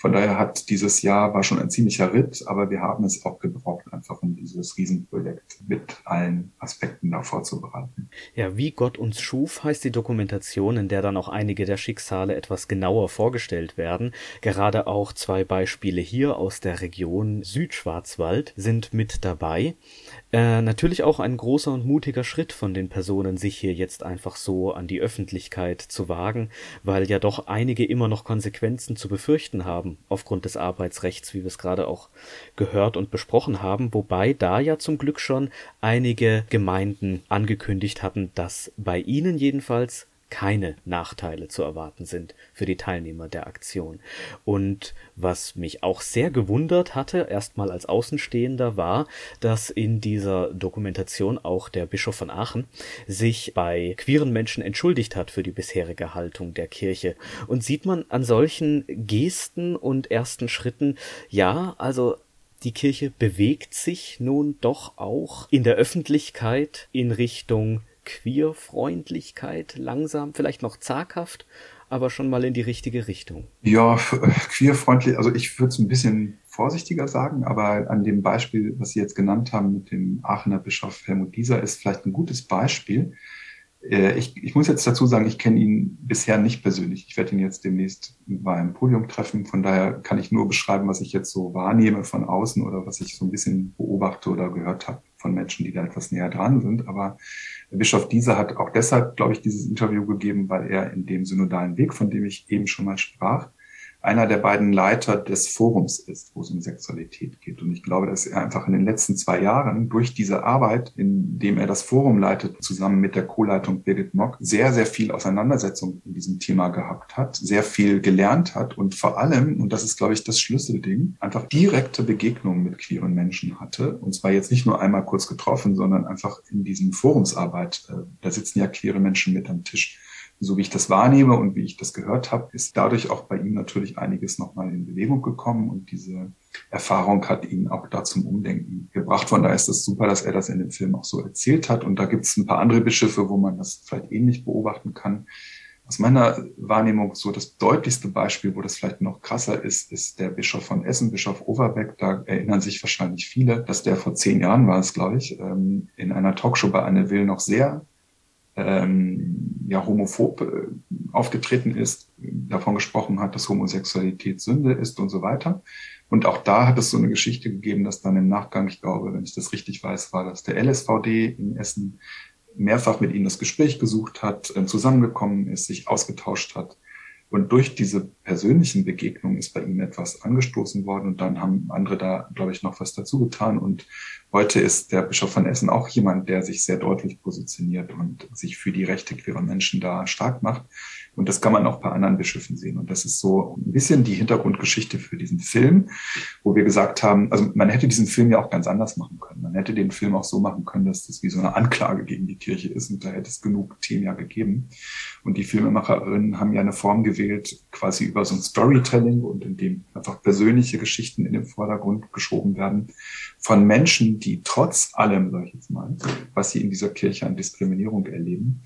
[SPEAKER 3] Von daher hat dieses Jahr war schon ein ziemlicher Ritt, aber wir haben es auch gebraucht, einfach um dieses Riesenprojekt mit allen Aspekten da vorzubereiten.
[SPEAKER 1] Ja, wie Gott uns schuf, heißt die Dokumentation, in der dann auch einige der Schicksale etwas genauer vorgestellt werden. Gerade auch zwei Beispiele hier aus der Region Südschwarzwald sind mit dabei. Äh, natürlich auch ein großer und mutiger Schritt von den Personen, sich hier jetzt einfach so an die Öffentlichkeit zu wagen, weil ja doch einige immer noch Konsequenzen zu befürchten haben aufgrund des Arbeitsrechts, wie wir es gerade auch gehört und besprochen haben, wobei da ja zum Glück schon einige Gemeinden angekündigt hatten, dass bei ihnen jedenfalls keine Nachteile zu erwarten sind für die Teilnehmer der Aktion. Und was mich auch sehr gewundert hatte, erstmal als Außenstehender, war, dass in dieser Dokumentation auch der Bischof von Aachen sich bei queeren Menschen entschuldigt hat für die bisherige Haltung der Kirche. Und sieht man an solchen Gesten und ersten Schritten, ja, also die Kirche bewegt sich nun doch auch in der Öffentlichkeit in Richtung Queerfreundlichkeit langsam, vielleicht noch zaghaft, aber schon mal in die richtige Richtung.
[SPEAKER 3] Ja, queerfreundlich, also ich würde es ein bisschen vorsichtiger sagen, aber an dem Beispiel, was Sie jetzt genannt haben mit dem Aachener Bischof Helmut Dieser, ist vielleicht ein gutes Beispiel. Äh, ich, ich muss jetzt dazu sagen, ich kenne ihn bisher nicht persönlich. Ich werde ihn jetzt demnächst beim Podium treffen. Von daher kann ich nur beschreiben, was ich jetzt so wahrnehme von außen oder was ich so ein bisschen beobachte oder gehört habe von Menschen, die da etwas näher dran sind. Aber Bischof Dieser hat auch deshalb, glaube ich, dieses Interview gegeben, weil er in dem synodalen Weg, von dem ich eben schon mal sprach, einer der beiden Leiter des Forums ist, wo es um Sexualität geht. Und ich glaube, dass er einfach in den letzten zwei Jahren durch diese Arbeit, in dem er das Forum leitet, zusammen mit der Co-Leitung Birgit Mock, sehr, sehr viel Auseinandersetzung in diesem Thema gehabt hat, sehr viel gelernt hat und vor allem, und das ist, glaube ich, das Schlüsselding, einfach direkte Begegnungen mit queeren Menschen hatte. Und zwar jetzt nicht nur einmal kurz getroffen, sondern einfach in diesem Forumsarbeit. Äh, da sitzen ja queere Menschen mit am Tisch so wie ich das wahrnehme und wie ich das gehört habe, ist dadurch auch bei ihm natürlich einiges nochmal in Bewegung gekommen und diese Erfahrung hat ihn auch da zum Umdenken gebracht. Von daher ist es das super, dass er das in dem Film auch so erzählt hat. Und da gibt es ein paar andere Bischöfe, wo man das vielleicht ähnlich beobachten kann. Aus meiner Wahrnehmung so das deutlichste Beispiel, wo das vielleicht noch krasser ist, ist der Bischof von Essen, Bischof Overbeck. Da erinnern sich wahrscheinlich viele, dass der vor zehn Jahren war es, glaube ich, ähm, in einer Talkshow bei Anne Will noch sehr ähm, ja, homophob äh, aufgetreten ist, davon gesprochen hat, dass Homosexualität Sünde ist und so weiter. Und auch da hat es so eine Geschichte gegeben, dass dann im Nachgang, ich glaube, wenn ich das richtig weiß, war, dass der LSVD in Essen mehrfach mit ihnen das Gespräch gesucht hat, äh, zusammengekommen ist, sich ausgetauscht hat. Und durch diese persönlichen Begegnungen ist bei ihm etwas angestoßen worden und dann haben andere da, glaube ich, noch was dazu getan. Und Heute ist der Bischof von Essen auch jemand, der sich sehr deutlich positioniert und sich für die Rechte queerer Menschen da stark macht. Und das kann man auch bei anderen Bischöfen sehen. Und das ist so ein bisschen die Hintergrundgeschichte für diesen Film, wo wir gesagt haben, also man hätte diesen Film ja auch ganz anders machen können. Man hätte den Film auch so machen können, dass das wie so eine Anklage gegen die Kirche ist. Und da hätte es genug Themen ja gegeben. Und die Filmemacherinnen haben ja eine Form gewählt, quasi über so ein Storytelling und in dem einfach persönliche Geschichten in den Vordergrund geschoben werden von Menschen, die trotz allem, sag ich jetzt mal, was sie in dieser Kirche an Diskriminierung erleben,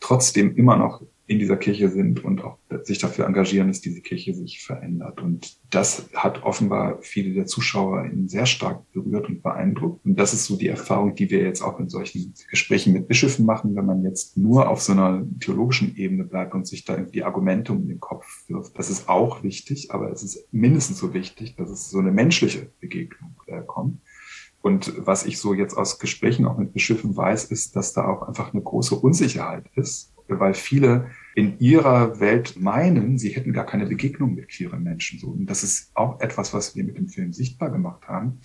[SPEAKER 3] trotzdem immer noch in dieser Kirche sind und auch sich dafür engagieren, dass diese Kirche sich verändert. Und das hat offenbar viele der Zuschauer sehr stark berührt und beeindruckt. Und das ist so die Erfahrung, die wir jetzt auch in solchen Gesprächen mit Bischöfen machen, wenn man jetzt nur auf so einer theologischen Ebene bleibt und sich da die Argumente um den Kopf wirft. Das ist auch wichtig, aber es ist mindestens so wichtig, dass es so eine menschliche Begegnung äh, kommt. Und was ich so jetzt aus Gesprächen auch mit Bischöfen weiß, ist, dass da auch einfach eine große Unsicherheit ist, weil viele in ihrer Welt meinen, sie hätten gar keine Begegnung mit queeren Menschen. Und das ist auch etwas, was wir mit dem Film sichtbar gemacht haben.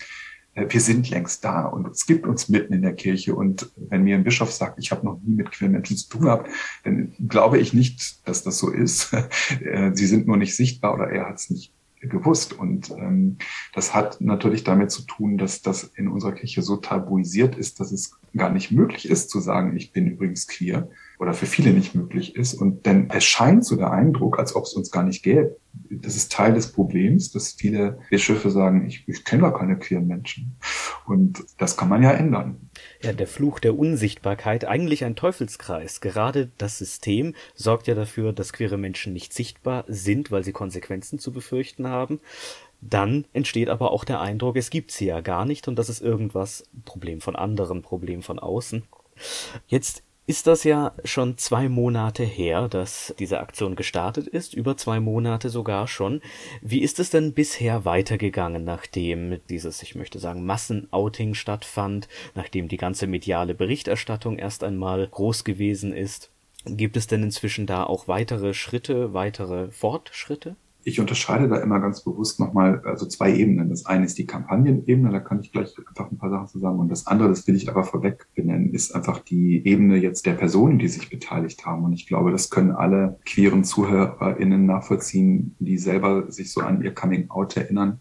[SPEAKER 3] Äh, wir sind längst da und es gibt uns mitten in der Kirche. Und wenn mir ein Bischof sagt, ich habe noch nie mit queeren Menschen zu tun gehabt, dann glaube ich nicht, dass das so ist. *laughs* Äh, sie sind nur nicht sichtbar oder er hat es nicht gewusst. Und ähm, das hat natürlich damit zu tun, dass das in unserer Kirche so tabuisiert ist, dass es gar nicht möglich ist zu sagen, ich bin übrigens queer oder für viele nicht möglich ist. Und denn es scheint so der Eindruck, als ob es uns gar nicht gäbe. Das ist Teil des Problems, dass viele Bischöfe sagen, ich, ich kenne gar keine queeren Menschen. Und das kann man ja ändern.
[SPEAKER 1] Ja, der Fluch der Unsichtbarkeit, eigentlich ein Teufelskreis. Gerade das System sorgt ja dafür, dass queere Menschen nicht sichtbar sind, weil sie Konsequenzen zu befürchten haben. Dann entsteht aber auch der Eindruck, es gibt sie ja gar nicht und das ist irgendwas Problem von anderen, Problem von außen. Jetzt ist das ja schon zwei Monate her, dass diese Aktion gestartet ist, über zwei Monate sogar schon. Wie ist es denn bisher weitergegangen, nachdem dieses, ich möchte sagen, Massenouting stattfand, nachdem die ganze mediale Berichterstattung erst einmal groß gewesen ist? Gibt es denn inzwischen da auch weitere Schritte, weitere Fortschritte?
[SPEAKER 3] Ich unterscheide da immer ganz bewusst nochmal, also zwei Ebenen. Das eine ist die Kampagnenebene, da kann ich gleich einfach ein paar Sachen zu sagen. Und das andere, das will ich aber vorweg benennen, ist einfach die Ebene jetzt der Personen, die sich beteiligt haben. Und ich glaube, das können alle queeren ZuhörerInnen nachvollziehen, die selber sich so an ihr Coming Out erinnern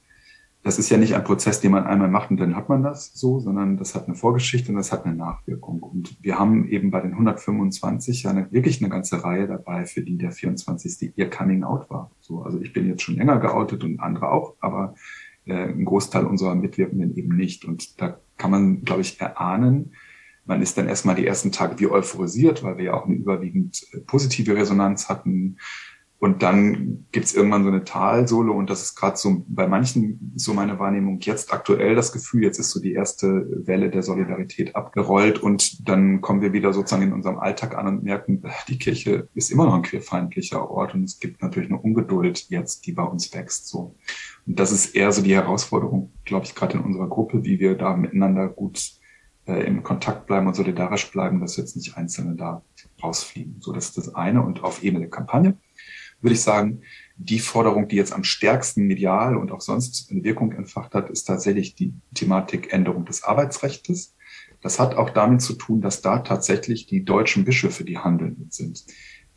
[SPEAKER 3] das ist ja nicht ein Prozess, den man einmal macht und dann hat man das so, sondern das hat eine Vorgeschichte und das hat eine Nachwirkung. Und wir haben eben bei den 125 ja eine, wirklich eine ganze Reihe dabei, für die der 24. ihr Coming Out war. So, also ich bin jetzt schon länger geoutet und andere auch, aber äh, ein Großteil unserer Mitwirkenden eben nicht. Und da kann man, glaube ich, erahnen, man ist dann erstmal die ersten Tage wie euphorisiert, weil wir ja auch eine überwiegend äh, positive Resonanz hatten und dann gibt's irgendwann so eine Talsohle und das ist gerade so bei manchen so meine Wahrnehmung jetzt aktuell das Gefühl, jetzt ist so die erste Welle der Solidarität abgerollt und dann kommen wir wieder sozusagen in unserem Alltag an und merken, die Kirche ist immer noch ein queerfeindlicher Ort und es gibt natürlich eine Ungeduld jetzt, die bei uns wächst. So. Und das ist eher so die Herausforderung, glaube ich, gerade in unserer Gruppe, wie wir da miteinander gut äh, im Kontakt bleiben und solidarisch bleiben, dass jetzt nicht Einzelne da rausfliegen. So, das ist das eine und auf Ebene der Kampagne würde ich sagen, die Forderung, die jetzt am stärksten medial und auch sonst eine Wirkung entfacht hat, ist tatsächlich die Thematik Änderung des Arbeitsrechts. Das hat auch damit zu tun, dass da tatsächlich die deutschen Bischöfe die Handelnden sind.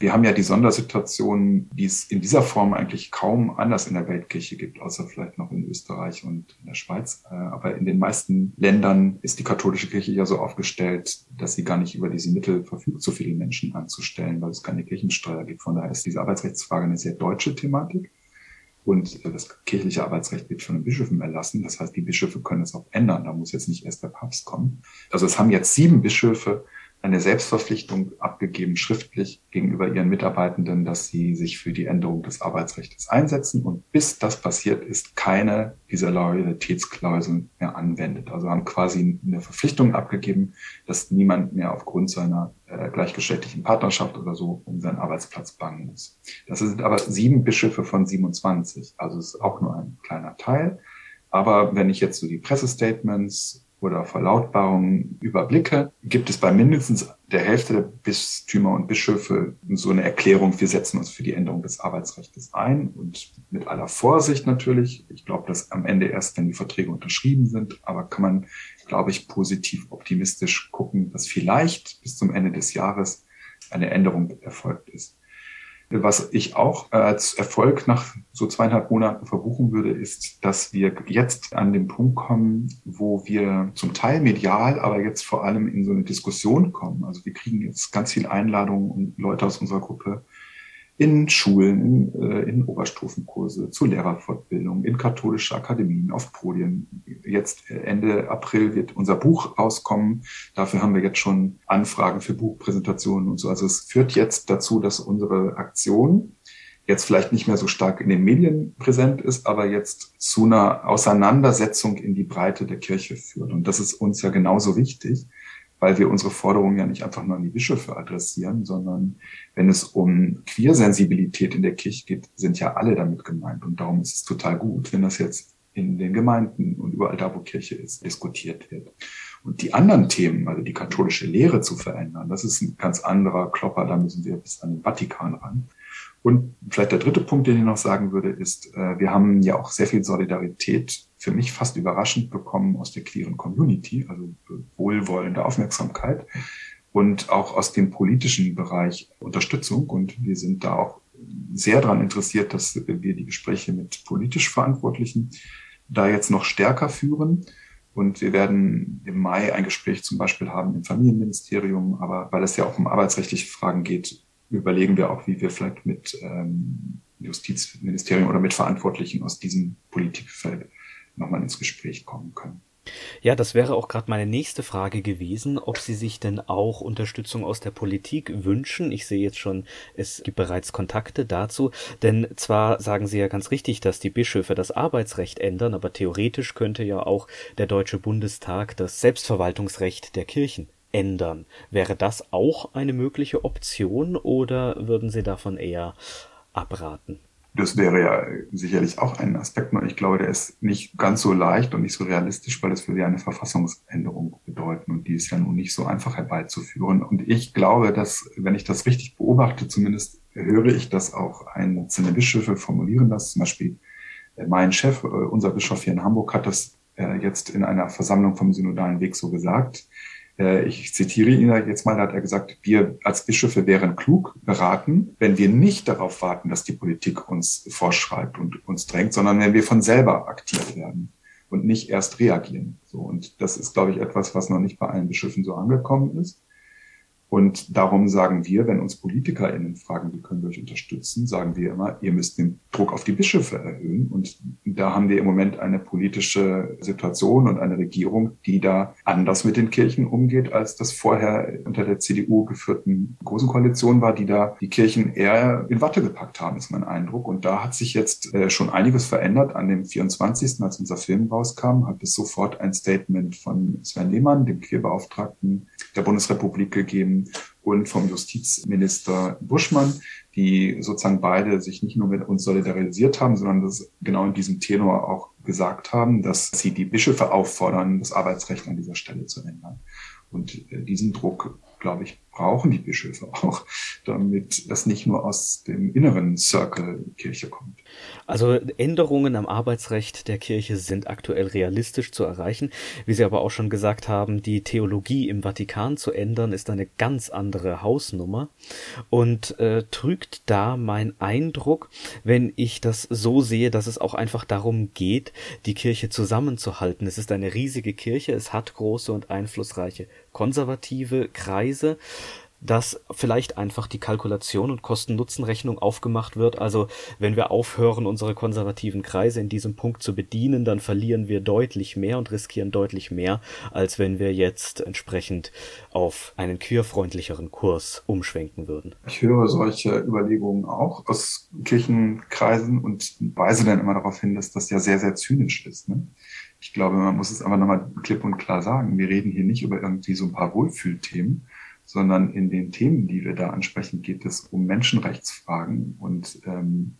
[SPEAKER 3] Wir haben ja die Sondersituation, die es in dieser Form eigentlich kaum anders in der Weltkirche gibt, außer vielleicht noch in Österreich und in der Schweiz. Äh, aber in den meisten Ländern ist die katholische Kirche ja so aufgestellt, dass sie gar nicht über diese Mittel verfügt, so viele Menschen anzustellen, weil es keine Kirchensteuer gibt. Von daher ist diese Arbeitsrechtsfrage eine sehr deutsche Thematik. Und das kirchliche Arbeitsrecht wird von den Bischöfen erlassen. Das heißt, die Bischöfe können es auch ändern. Da muss jetzt nicht erst der Papst kommen. Also es haben jetzt sieben Bischöfe eine Selbstverpflichtung abgegeben, schriftlich gegenüber ihren Mitarbeitenden, dass sie sich für die Änderung des Arbeitsrechts einsetzen und bis das passiert ist, keine dieser Loyalitätsklauseln mehr anwendet. Also haben quasi eine Verpflichtung abgegeben, dass niemand mehr aufgrund seiner äh, gleichgeschlechtlichen Partnerschaft oder so um seinen Arbeitsplatz bangen muss. Das sind aber sieben Bischöfe von 27, also ist auch nur ein kleiner Teil. Aber wenn ich jetzt so die Pressestatements oder Verlautbarungen überblicke, gibt es bei mindestens der Hälfte der Bistümer und Bischöfe so eine Erklärung, wir setzen uns für die Änderung des Arbeitsrechts ein und mit aller Vorsicht natürlich. Ich glaube, dass am Ende erst, wenn die Verträge unterschrieben sind, aber kann man, glaube ich, positiv optimistisch gucken, dass vielleicht bis zum Ende des Jahres eine Änderung erfolgt ist. Was ich auch als Erfolg nach so zweieinhalb Monaten verbuchen würde, ist, dass wir jetzt an den Punkt kommen, wo wir zum Teil medial, aber jetzt vor allem in so eine Diskussion kommen. Also wir kriegen jetzt ganz viele Einladungen und Leute aus unserer Gruppe in Schulen, in, äh, in Oberstufenkurse, zu Lehrerfortbildung, in katholische Akademien, auf Podien. Jetzt äh, Ende April wird unser Buch rauskommen. Dafür haben wir jetzt schon Anfragen für Buchpräsentationen und so. Also es führt jetzt dazu, dass unsere Aktion jetzt vielleicht nicht mehr so stark in den Medien präsent ist, aber jetzt zu einer Auseinandersetzung in die Breite der Kirche führt. Und das ist uns ja genauso wichtig, weil wir unsere Forderungen ja nicht einfach nur an die Bischöfe adressieren, sondern wenn es um Queersensibilität in der Kirche geht, sind ja alle damit gemeint. Und darum ist es total gut, wenn das jetzt in den Gemeinden und überall da, wo Kirche ist, diskutiert wird. Und die anderen Themen, also die katholische Lehre zu verändern, das ist ein ganz anderer Klopper, da müssen wir bis an den Vatikan ran. Und vielleicht der dritte Punkt, den ich noch sagen würde, ist, äh, wir haben ja auch sehr viel Solidarität für mich fast überraschend bekommen aus der queeren Community, also wohlwollende Aufmerksamkeit und auch aus dem politischen Bereich Unterstützung. Und wir sind da auch sehr daran interessiert, dass wir die Gespräche mit politisch Verantwortlichen da jetzt noch stärker führen. Und wir werden im Mai ein Gespräch zum Beispiel haben im Familienministerium, aber weil es ja auch um arbeitsrechtliche Fragen geht, überlegen wir auch, wie wir vielleicht mit ähm, Justizministerium oder mit Verantwortlichen aus diesem Politikfeld nochmal ins Gespräch kommen können.
[SPEAKER 1] Ja, das wäre auch gerade meine nächste Frage gewesen, ob Sie sich denn auch Unterstützung aus der Politik wünschen. Ich sehe jetzt schon, es gibt bereits Kontakte dazu, denn zwar sagen Sie ja ganz richtig, dass die Bischöfe das Arbeitsrecht ändern, aber theoretisch könnte ja auch der Deutsche Bundestag das Selbstverwaltungsrecht der Kirchen ändern. Wäre das auch eine mögliche Option oder würden Sie davon eher abraten?
[SPEAKER 3] Das wäre ja sicherlich auch ein Aspekt, nur ich glaube, der ist nicht ganz so leicht und nicht so realistisch, weil das würde ja eine Verfassungsänderung bedeuten und die ist ja nun nicht so einfach herbeizuführen. Und ich glaube, dass, wenn ich das richtig beobachte, zumindest höre ich, dass auch einzelne Bischöfe formulieren das, zum Beispiel äh, mein Chef, äh, unser Bischof hier in Hamburg, hat das äh, jetzt in einer Versammlung vom Synodalen Weg so gesagt. Äh, ich zitiere ihn jetzt mal, da hat er gesagt, wir als Bischöfe wären klug beraten, wenn wir nicht darauf warten, dass die Politik uns vorschreibt und uns drängt, sondern wenn wir von selber aktiv werden und nicht erst reagieren. So, und das ist, glaube ich, etwas, was noch nicht bei allen Bischöfen so angekommen ist. Und darum sagen wir, wenn uns PolitikerInnen fragen, wie können wir euch unterstützen, sagen wir immer, ihr müsst den Druck auf die Bischöfe erhöhen. Und da haben wir im Moment eine politische Situation und eine Regierung, die da anders mit den Kirchen umgeht, als das vorher unter der CDU geführten Großen Koalition war, die da die Kirchen eher in Watte gepackt haben, ist mein Eindruck. Und da hat sich jetzt äh, schon einiges verändert. An dem 24., als unser Film rauskam, hat es sofort ein Statement von Sven Lehmann, dem Queerbeauftragten der Bundesrepublik gegeben, und vom Justizminister Buschmann, die sozusagen beide sich nicht nur mit uns solidarisiert haben, sondern das genau in diesem Tenor auch gesagt haben, dass sie die Bischöfe auffordern, das Arbeitsrecht an dieser Stelle zu ändern. Und äh, diesen Druck, glaube ich, brauchen die Bischöfe auch, damit das nicht nur aus dem inneren Circle Kirche kommt.
[SPEAKER 1] Also Änderungen am Arbeitsrecht der Kirche sind aktuell realistisch zu erreichen. Wie Sie aber auch schon gesagt haben, die Theologie im Vatikan zu ändern, ist eine ganz andere Hausnummer und äh, trügt da mein Eindruck, wenn ich das so sehe, dass es auch einfach darum geht, die Kirche zusammenzuhalten. Es ist eine riesige Kirche, es hat große und einflussreiche konservative Kreise dass vielleicht einfach die Kalkulation und Kosten-Nutzen-Rechnung aufgemacht wird. Also wenn wir aufhören, unsere konservativen Kreise in diesem Punkt zu bedienen, dann verlieren wir deutlich mehr und riskieren deutlich mehr, als wenn wir jetzt entsprechend auf einen queerfreundlicheren Kurs umschwenken würden.
[SPEAKER 3] Ich höre solche Überlegungen auch aus Kirchenkreisen und weise dann immer darauf hin, dass das ja sehr, sehr zynisch ist. Ne? Ich glaube, man muss es einfach nochmal klipp und klar sagen. Wir reden hier nicht über irgendwie so ein paar Wohlfühlthemen, sondern in den Themen, die wir da ansprechen, geht es um Menschenrechtsfragen. Und ähm,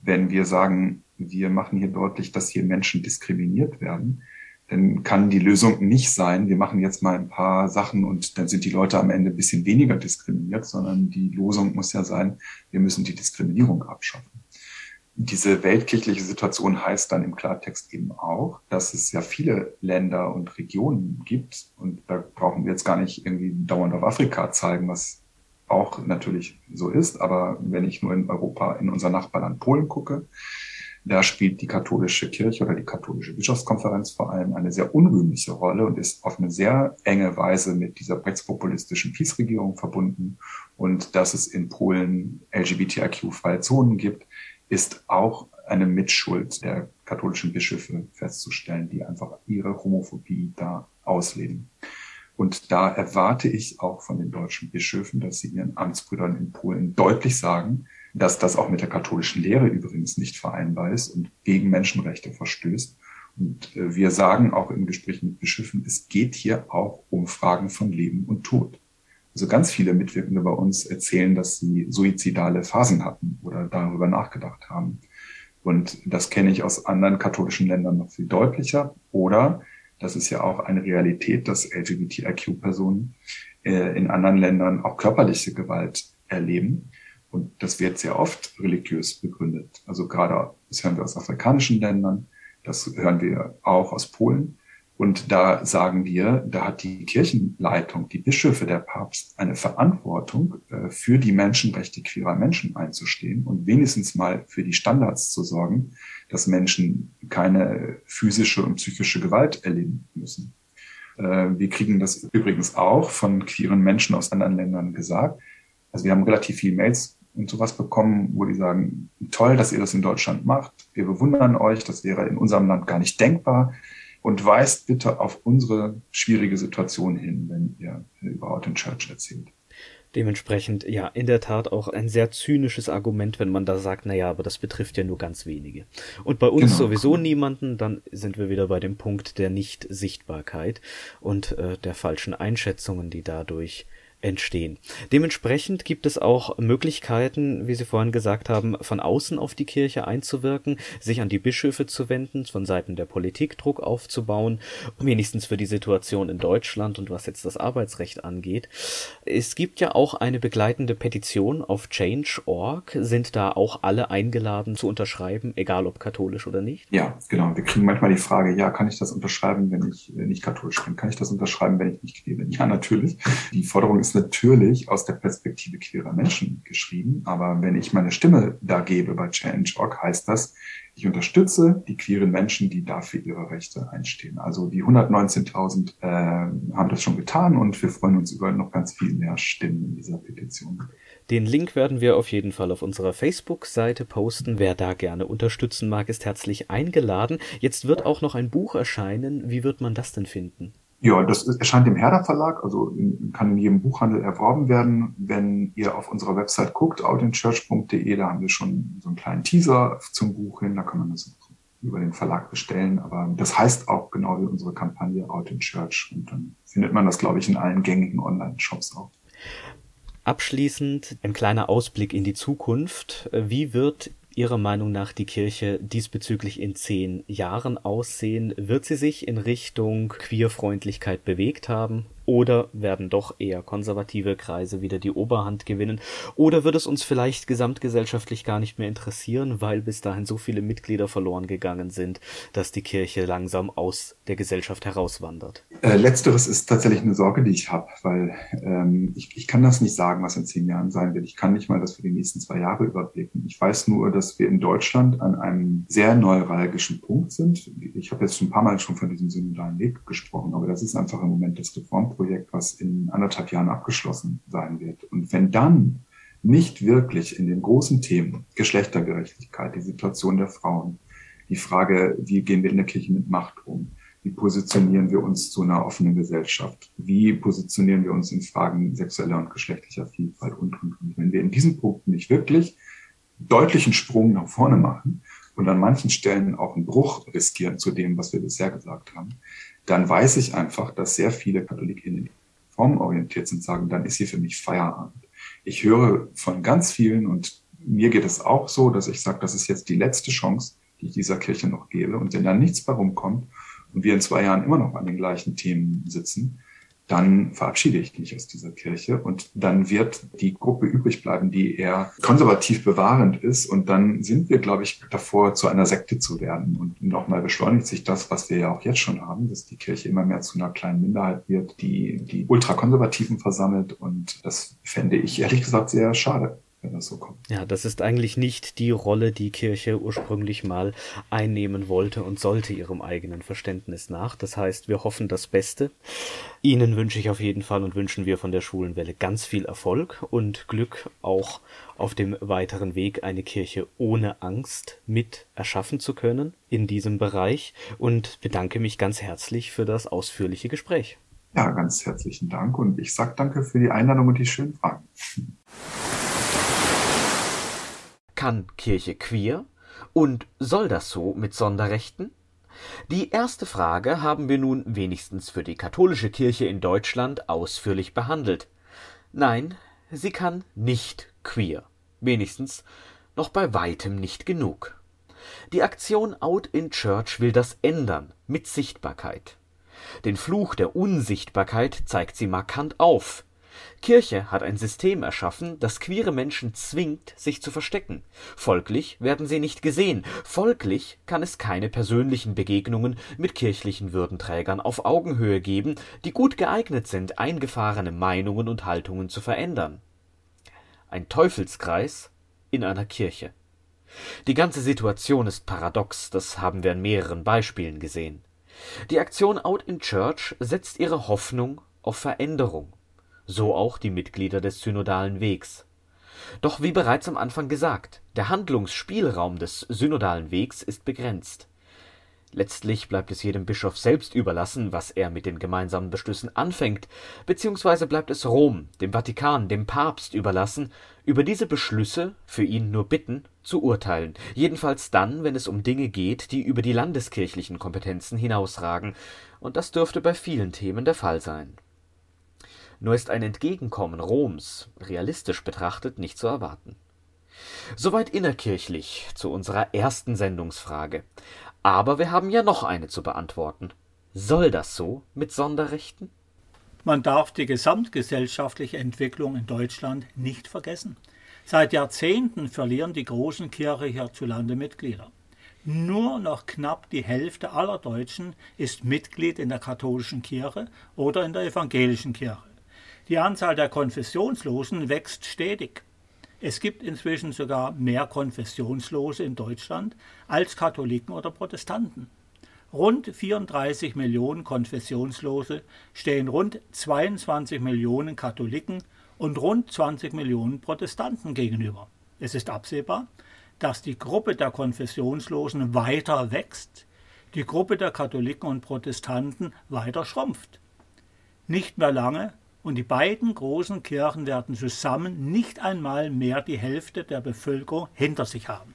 [SPEAKER 3] wenn wir sagen, wir machen hier deutlich, dass hier Menschen diskriminiert werden, dann kann die Lösung nicht sein, wir machen jetzt mal ein paar Sachen und dann sind die Leute am Ende ein bisschen weniger diskriminiert, sondern die Lösung muss ja sein, wir müssen die Diskriminierung abschaffen diese weltkirchliche Situation heißt dann im Klartext eben auch, dass es ja viele Länder und Regionen gibt. Und da brauchen wir jetzt gar nicht irgendwie dauernd auf Afrika zeigen, was auch natürlich so ist. Aber wenn ich nur in Europa, in unser Nachbarland Polen gucke, da spielt die katholische Kirche oder die katholische Bischofskonferenz vor allem eine sehr unrühmliche Rolle und ist auf eine sehr enge Weise mit dieser rechtspopulistischen Peace-Regierung verbunden. Und dass es in Polen LGBTIQ-freie Zonen gibt, ist auch eine Mitschuld der katholischen Bischöfe festzustellen, die einfach ihre Homophobie da ausleben. Und da erwarte ich auch von den deutschen Bischöfen, dass sie ihren Amtsbrüdern in Polen deutlich sagen, dass das auch mit der katholischen Lehre übrigens nicht vereinbar ist und gegen Menschenrechte verstößt. Und äh, wir sagen auch in Gesprächen mit Bischöfen, es geht hier auch um Fragen von Leben und Tod. Also ganz viele Mitwirkende bei uns erzählen, dass sie suizidale Phasen hatten oder darüber nachgedacht haben. Und das kenne ich aus anderen katholischen Ländern noch viel deutlicher. Oder das ist ja auch eine Realität, dass LGBTIQ-Personen äh, in anderen Ländern auch körperliche Gewalt erleben. Und das wird sehr oft religiös begründet. Also gerade, das hören wir aus afrikanischen Ländern, das hören wir auch aus Polen Und da sagen wir, da hat die Kirchenleitung, die Bischöfe, der Papst eine Verantwortung, äh, für die Menschenrechte queerer Menschen einzustehen und wenigstens mal für die Standards zu sorgen, dass Menschen keine physische und psychische Gewalt erleben müssen. Äh, wir kriegen das übrigens auch von queeren Menschen aus anderen Ländern gesagt. Also wir haben relativ viele Mails und sowas bekommen, wo die sagen, toll, dass ihr das in Deutschland macht. Wir bewundern euch, das wäre in unserem Land gar nicht denkbar und weist bitte auf unsere schwierige Situation hin, wenn ihr über Out in Church erzählt.
[SPEAKER 4] Dementsprechend, ja, in der Tat auch ein sehr zynisches Argument, wenn man da sagt, naja, aber das betrifft ja nur ganz wenige. Und bei uns genau. sowieso niemanden, dann sind wir wieder bei dem Punkt der Nicht-Sichtbarkeit und äh, der falschen Einschätzungen, die dadurch entstehen. Dementsprechend gibt es auch Möglichkeiten, wie Sie vorhin gesagt haben, von außen auf die Kirche einzuwirken, sich an die Bischöfe zu wenden, von Seiten der Politik Druck aufzubauen, wenigstens für die Situation in Deutschland und was jetzt das Arbeitsrecht angeht. Es gibt ja auch eine begleitende Petition auf Change.org. Sind da auch alle eingeladen zu unterschreiben, egal ob katholisch oder nicht?
[SPEAKER 3] Ja, genau. Wir kriegen manchmal die Frage, ja, kann ich das unterschreiben, wenn ich nicht katholisch bin? Kann ich das unterschreiben, wenn ich nicht bin? Ja, natürlich. Die Forderung ist natürlich aus der Perspektive queerer Menschen geschrieben, aber wenn ich meine Stimme da gebe bei Change.org, heißt das, ich unterstütze die queeren Menschen, die dafür ihre Rechte einstehen. Also die 119.000 äh, haben das schon getan und wir freuen uns über noch ganz viel mehr Stimmen in dieser Petition.
[SPEAKER 4] Den Link werden wir auf jeden Fall auf unserer Facebook-Seite posten. Wer da gerne unterstützen mag, ist herzlich eingeladen. Jetzt wird auch noch ein Buch erscheinen. Wie wird man das denn finden?
[SPEAKER 3] Ja, das erscheint im Herder Verlag, also kann in jedem Buchhandel erworben werden. Wenn ihr auf unserer Website guckt, outinchurch.de, da haben wir schon so einen kleinen Teaser zum Buch hin, da kann man das über den Verlag bestellen. Aber das heißt auch genau wie unsere Kampagne Out in Church. Und dann findet man das, glaube ich, in allen gängigen Online-Shops auch.
[SPEAKER 4] Abschließend ein kleiner Ausblick in die Zukunft. Wie wird Ihrer Meinung nach die Kirche diesbezüglich in zehn Jahren aussehen? Wird sie sich in Richtung Queerfreundlichkeit bewegt haben? Oder werden doch eher konservative Kreise wieder die Oberhand gewinnen? Oder wird es uns vielleicht gesamtgesellschaftlich gar nicht mehr interessieren, weil bis dahin so viele Mitglieder verloren gegangen sind, dass die Kirche langsam aus der Gesellschaft herauswandert?
[SPEAKER 3] Äh, letzteres ist tatsächlich eine Sorge, die ich habe, weil ähm, ich, ich kann das nicht sagen, was in zehn Jahren sein wird. Ich kann nicht mal das für die nächsten zwei Jahre überblicken. Ich weiß nur, dass wir in Deutschland an einem sehr neuralgischen Punkt sind. Ich habe jetzt schon ein paar Mal schon von diesem synodalen Weg gesprochen, aber das ist einfach im Moment das Reform Projekt, was in anderthalb Jahren abgeschlossen sein wird. Und wenn dann nicht wirklich in den großen Themen Geschlechtergerechtigkeit, die Situation der Frauen, die Frage, wie gehen wir in der Kirche mit Macht um, wie positionieren wir uns zu einer offenen Gesellschaft, wie positionieren wir uns in Fragen sexueller und geschlechtlicher Vielfalt und, und, und. Wenn wir in diesen Punkten nicht wirklich deutlichen Sprung nach vorne machen und an manchen Stellen auch einen Bruch riskieren zu dem, was wir bisher gesagt haben, dann weiß ich einfach, dass sehr viele KatholikInnen formorientiert sind, sagen, dann ist hier für mich Feierabend. Ich höre von ganz vielen und mir geht es auch so, dass ich sage, das ist jetzt die letzte Chance, die ich dieser Kirche noch gebe. Und wenn da nichts bei rumkommt und wir in zwei Jahren immer noch an den gleichen Themen sitzen, dann verabschiede ich mich aus dieser Kirche und dann wird die Gruppe übrig bleiben, die eher konservativ bewahrend ist. Und dann sind wir, glaube ich, davor, zu einer Sekte zu werden. Und nochmal beschleunigt sich das, was wir ja auch jetzt schon haben, dass die Kirche immer mehr zu einer kleinen Minderheit wird, die die Ultrakonservativen versammelt. Und das fände ich ehrlich gesagt sehr schade wenn das so kommt.
[SPEAKER 4] Ja, das ist eigentlich nicht die Rolle, die Kirche ursprünglich mal einnehmen wollte und sollte ihrem eigenen Verständnis nach. Das heißt, wir hoffen das Beste. Ihnen wünsche ich auf jeden Fall und wünschen wir von der Schulenwelle ganz viel Erfolg und Glück auch auf dem weiteren Weg eine Kirche ohne Angst mit erschaffen zu können in diesem Bereich und bedanke mich ganz herzlich für das ausführliche Gespräch.
[SPEAKER 3] Ja, ganz herzlichen Dank und ich sage danke für die Einladung und die schönen Fragen.
[SPEAKER 4] Kann Kirche queer? Und soll das so mit Sonderrechten? Die erste Frage haben wir nun wenigstens für die katholische Kirche in Deutschland ausführlich behandelt. Nein, sie kann nicht queer. Wenigstens noch bei weitem nicht genug. Die Aktion Out in Church will das ändern mit Sichtbarkeit. Den Fluch der Unsichtbarkeit zeigt sie markant auf.
[SPEAKER 1] Kirche hat ein System erschaffen, das queere Menschen zwingt, sich zu verstecken. Folglich werden sie nicht gesehen, folglich kann es keine persönlichen Begegnungen mit kirchlichen Würdenträgern auf Augenhöhe geben, die gut geeignet sind, eingefahrene Meinungen und Haltungen zu verändern. Ein Teufelskreis in einer Kirche. Die ganze Situation ist paradox, das haben wir an mehreren Beispielen gesehen. Die Aktion Out in Church setzt ihre Hoffnung auf Veränderung so auch die Mitglieder des Synodalen Wegs. Doch wie bereits am Anfang gesagt, der Handlungsspielraum des Synodalen Wegs ist begrenzt. Letztlich bleibt es jedem Bischof selbst überlassen, was er mit den gemeinsamen Beschlüssen anfängt, beziehungsweise bleibt es Rom, dem Vatikan, dem Papst überlassen, über diese Beschlüsse, für ihn nur Bitten, zu urteilen, jedenfalls dann, wenn es um Dinge geht, die über die landeskirchlichen Kompetenzen hinausragen, und das dürfte bei vielen Themen der Fall sein nur ist ein Entgegenkommen Roms, realistisch betrachtet, nicht zu erwarten. Soweit innerkirchlich zu unserer ersten Sendungsfrage. Aber wir haben ja noch eine zu beantworten. Soll das so mit Sonderrechten?
[SPEAKER 2] Man darf die gesamtgesellschaftliche Entwicklung in Deutschland nicht vergessen. Seit Jahrzehnten verlieren die großen Kirche hierzulande Mitglieder. Nur noch knapp die Hälfte aller Deutschen ist Mitglied in der katholischen Kirche oder in der evangelischen Kirche. Die Anzahl der Konfessionslosen wächst stetig. Es gibt inzwischen sogar mehr Konfessionslose in Deutschland als Katholiken oder Protestanten. Rund 34 Millionen Konfessionslose stehen rund 22 Millionen Katholiken und rund 20 Millionen Protestanten gegenüber. Es ist absehbar, dass die Gruppe der Konfessionslosen weiter wächst, die Gruppe der Katholiken und Protestanten weiter schrumpft. Nicht mehr lange und die beiden großen Kirchen werden zusammen nicht einmal mehr die Hälfte der Bevölkerung hinter sich haben.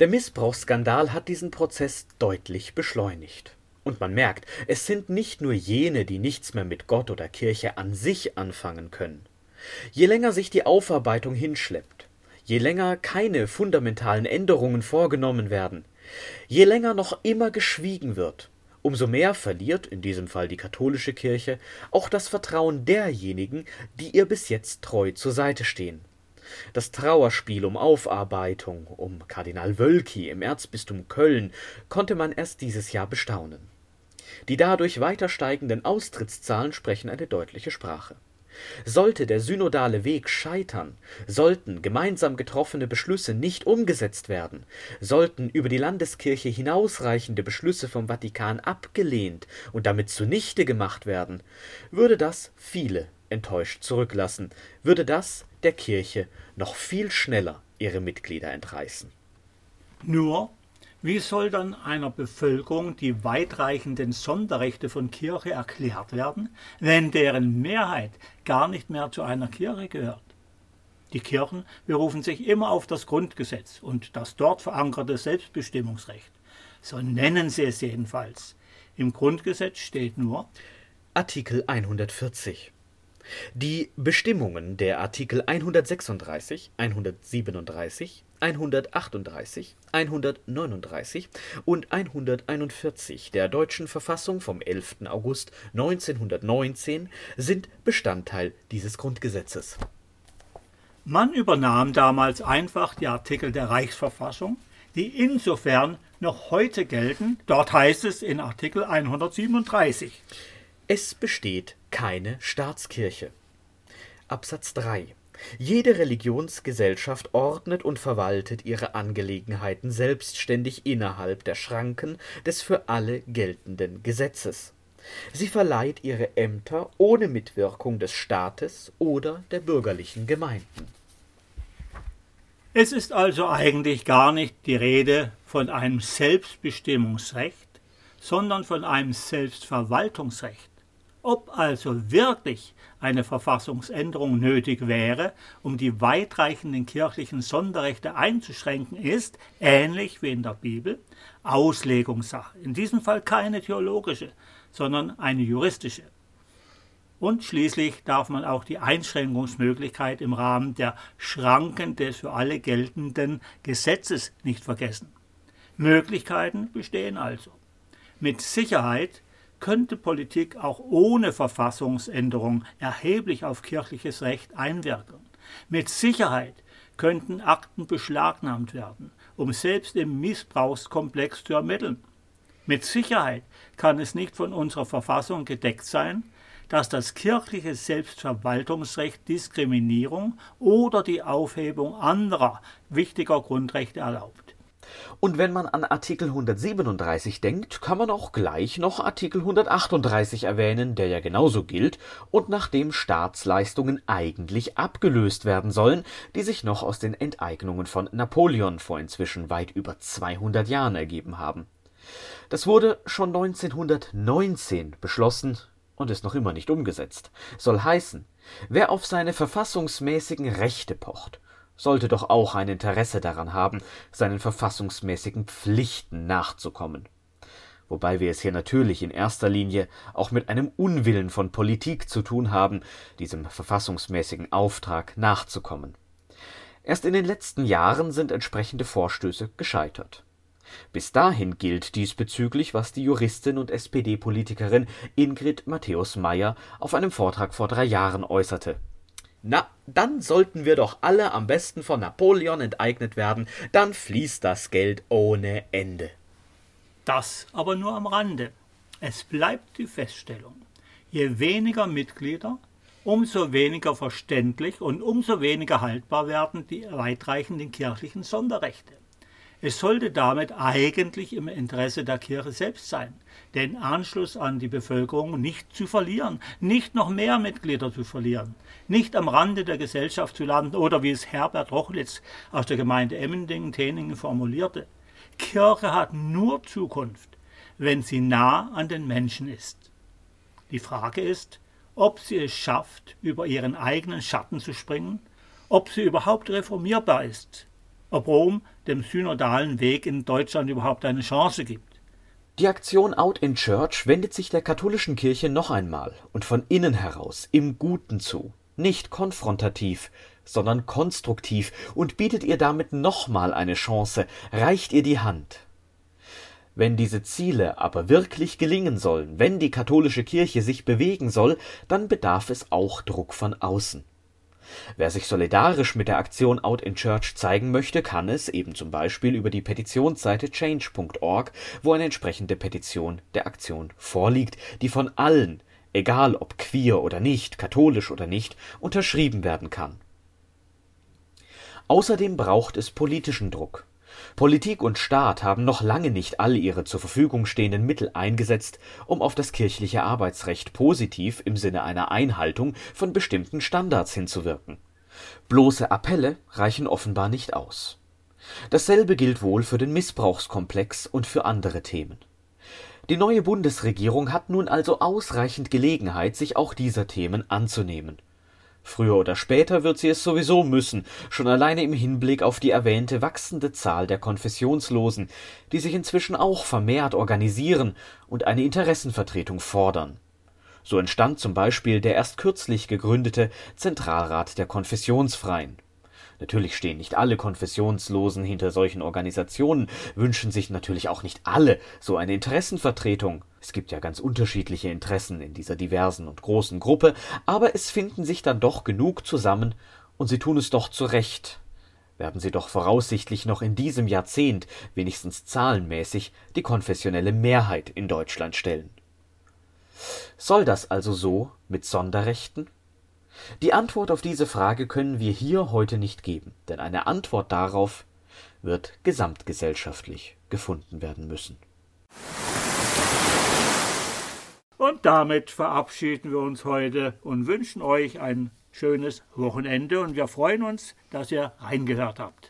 [SPEAKER 1] Der Missbrauchsskandal hat diesen Prozess deutlich beschleunigt. Und man merkt, es sind nicht nur jene, die nichts mehr mit Gott oder Kirche an sich anfangen können. Je länger sich die Aufarbeitung hinschleppt, je länger keine fundamentalen Änderungen vorgenommen werden, je länger noch immer geschwiegen wird, Umso mehr verliert in diesem Fall die katholische Kirche auch das Vertrauen derjenigen, die ihr bis jetzt treu zur Seite stehen. Das Trauerspiel um Aufarbeitung um Kardinal Wölki im Erzbistum Köln konnte man erst dieses Jahr bestaunen. Die dadurch weiter steigenden Austrittszahlen sprechen eine deutliche Sprache sollte der synodale Weg scheitern, sollten gemeinsam getroffene Beschlüsse nicht umgesetzt werden, sollten über die Landeskirche hinausreichende Beschlüsse vom Vatikan abgelehnt und damit zunichte gemacht werden, würde das viele enttäuscht zurücklassen, würde das der Kirche noch viel schneller ihre Mitglieder entreißen.
[SPEAKER 2] Nur wie soll dann einer Bevölkerung die weitreichenden Sonderrechte von Kirche erklärt werden, wenn deren Mehrheit gar nicht mehr zu einer Kirche gehört? Die Kirchen berufen sich immer auf das Grundgesetz und das dort verankerte Selbstbestimmungsrecht. So nennen sie es jedenfalls. Im Grundgesetz steht nur
[SPEAKER 1] Artikel 140. Die Bestimmungen der Artikel 136, 137, 138, 139 und 141 der Deutschen Verfassung vom 11. August 1919 sind Bestandteil dieses Grundgesetzes.
[SPEAKER 2] Man übernahm damals einfach die Artikel der Reichsverfassung, die insofern noch heute gelten. Dort heißt es in Artikel 137.
[SPEAKER 1] Es besteht keine Staatskirche. Absatz 3 jede Religionsgesellschaft ordnet und verwaltet ihre Angelegenheiten selbstständig innerhalb der Schranken des für alle geltenden Gesetzes. Sie verleiht ihre Ämter ohne Mitwirkung des Staates oder der bürgerlichen Gemeinden.
[SPEAKER 2] Es ist also eigentlich gar nicht die Rede von einem Selbstbestimmungsrecht, sondern von einem Selbstverwaltungsrecht. Ob also wirklich eine Verfassungsänderung nötig wäre, um die weitreichenden kirchlichen Sonderrechte einzuschränken, ist, ähnlich wie in der Bibel, Auslegungssache. In diesem Fall keine theologische, sondern eine juristische. Und schließlich darf man auch die Einschränkungsmöglichkeit im Rahmen der Schranken des für alle geltenden Gesetzes nicht vergessen. Möglichkeiten bestehen also. Mit Sicherheit könnte Politik auch ohne Verfassungsänderung erheblich auf kirchliches Recht einwirken. Mit Sicherheit könnten Akten beschlagnahmt werden, um selbst im Missbrauchskomplex zu ermitteln. Mit Sicherheit kann es nicht von unserer Verfassung gedeckt sein, dass das kirchliche Selbstverwaltungsrecht Diskriminierung oder die Aufhebung anderer wichtiger Grundrechte erlaubt.
[SPEAKER 1] Und wenn man an Artikel 137 denkt, kann man auch gleich noch Artikel 138 erwähnen, der ja genauso gilt und nach dem Staatsleistungen eigentlich abgelöst werden sollen, die sich noch aus den Enteignungen von Napoleon vor inzwischen weit über 200 Jahren ergeben haben. Das wurde schon 1919 beschlossen und ist noch immer nicht umgesetzt. Soll heißen, wer auf seine verfassungsmäßigen Rechte pocht sollte doch auch ein Interesse daran haben, seinen verfassungsmäßigen Pflichten nachzukommen. Wobei wir es hier natürlich in erster Linie auch mit einem Unwillen von Politik zu tun haben, diesem verfassungsmäßigen Auftrag nachzukommen. Erst in den letzten Jahren sind entsprechende Vorstöße gescheitert. Bis dahin gilt diesbezüglich, was die Juristin und SPD-Politikerin Ingrid Matthäus-Meyer auf einem Vortrag vor drei Jahren äußerte na, dann sollten wir doch alle am besten von Napoleon enteignet werden, dann fließt das Geld ohne Ende.
[SPEAKER 2] Das aber nur am Rande. Es bleibt die Feststellung, je weniger Mitglieder, umso weniger verständlich und umso weniger haltbar werden die weitreichenden kirchlichen Sonderrechte. Es sollte damit eigentlich im Interesse der Kirche selbst sein, den Anschluss an die Bevölkerung nicht zu verlieren, nicht noch mehr Mitglieder zu verlieren, nicht am Rande der Gesellschaft zu landen oder wie es Herbert Rochlitz aus der Gemeinde Emmendingen-Teningen formulierte. Kirche hat nur Zukunft, wenn sie nah an den Menschen ist. Die Frage ist, ob sie es schafft, über ihren eigenen Schatten zu springen, ob sie überhaupt reformierbar ist, ob Rom dem synodalen Weg in Deutschland überhaupt eine Chance gibt.
[SPEAKER 1] Die Aktion Out in Church wendet sich der katholischen Kirche noch einmal und von innen heraus im Guten zu, nicht konfrontativ, sondern konstruktiv und bietet ihr damit nochmal eine Chance, reicht ihr die Hand. Wenn diese Ziele aber wirklich gelingen sollen, wenn die katholische Kirche sich bewegen soll, dann bedarf es auch Druck von außen. Wer sich solidarisch mit der Aktion Out in Church zeigen möchte, kann es, eben zum Beispiel über die Petitionsseite change.org, wo eine entsprechende Petition der Aktion vorliegt, die von allen, egal ob queer oder nicht, katholisch oder nicht, unterschrieben werden kann. Außerdem braucht es politischen Druck Politik und Staat haben noch lange nicht alle ihre zur Verfügung stehenden Mittel eingesetzt, um auf das kirchliche Arbeitsrecht positiv im Sinne einer Einhaltung von bestimmten Standards hinzuwirken. Bloße Appelle reichen offenbar nicht aus. Dasselbe gilt wohl für den Missbrauchskomplex und für andere Themen. Die neue Bundesregierung hat nun also ausreichend Gelegenheit, sich auch dieser Themen anzunehmen Früher oder später wird sie es sowieso müssen, schon alleine im Hinblick auf die erwähnte wachsende Zahl der Konfessionslosen, die sich inzwischen auch vermehrt organisieren und eine Interessenvertretung fordern. So entstand zum Beispiel der erst kürzlich gegründete Zentralrat der Konfessionsfreien Natürlich stehen nicht alle Konfessionslosen hinter solchen Organisationen, wünschen sich natürlich auch nicht alle so eine Interessenvertretung. Es gibt ja ganz unterschiedliche Interessen in dieser diversen und großen Gruppe, aber es finden sich dann doch genug zusammen, und sie tun es doch zu Recht. Werden sie doch voraussichtlich noch in diesem Jahrzehnt, wenigstens zahlenmäßig, die konfessionelle Mehrheit in Deutschland stellen. Soll das also so mit Sonderrechten? Die Antwort auf diese Frage können wir hier heute nicht geben, denn eine Antwort darauf wird gesamtgesellschaftlich gefunden werden müssen.
[SPEAKER 2] Und damit verabschieden wir uns heute und wünschen euch ein schönes Wochenende und wir freuen uns, dass ihr reingehört habt.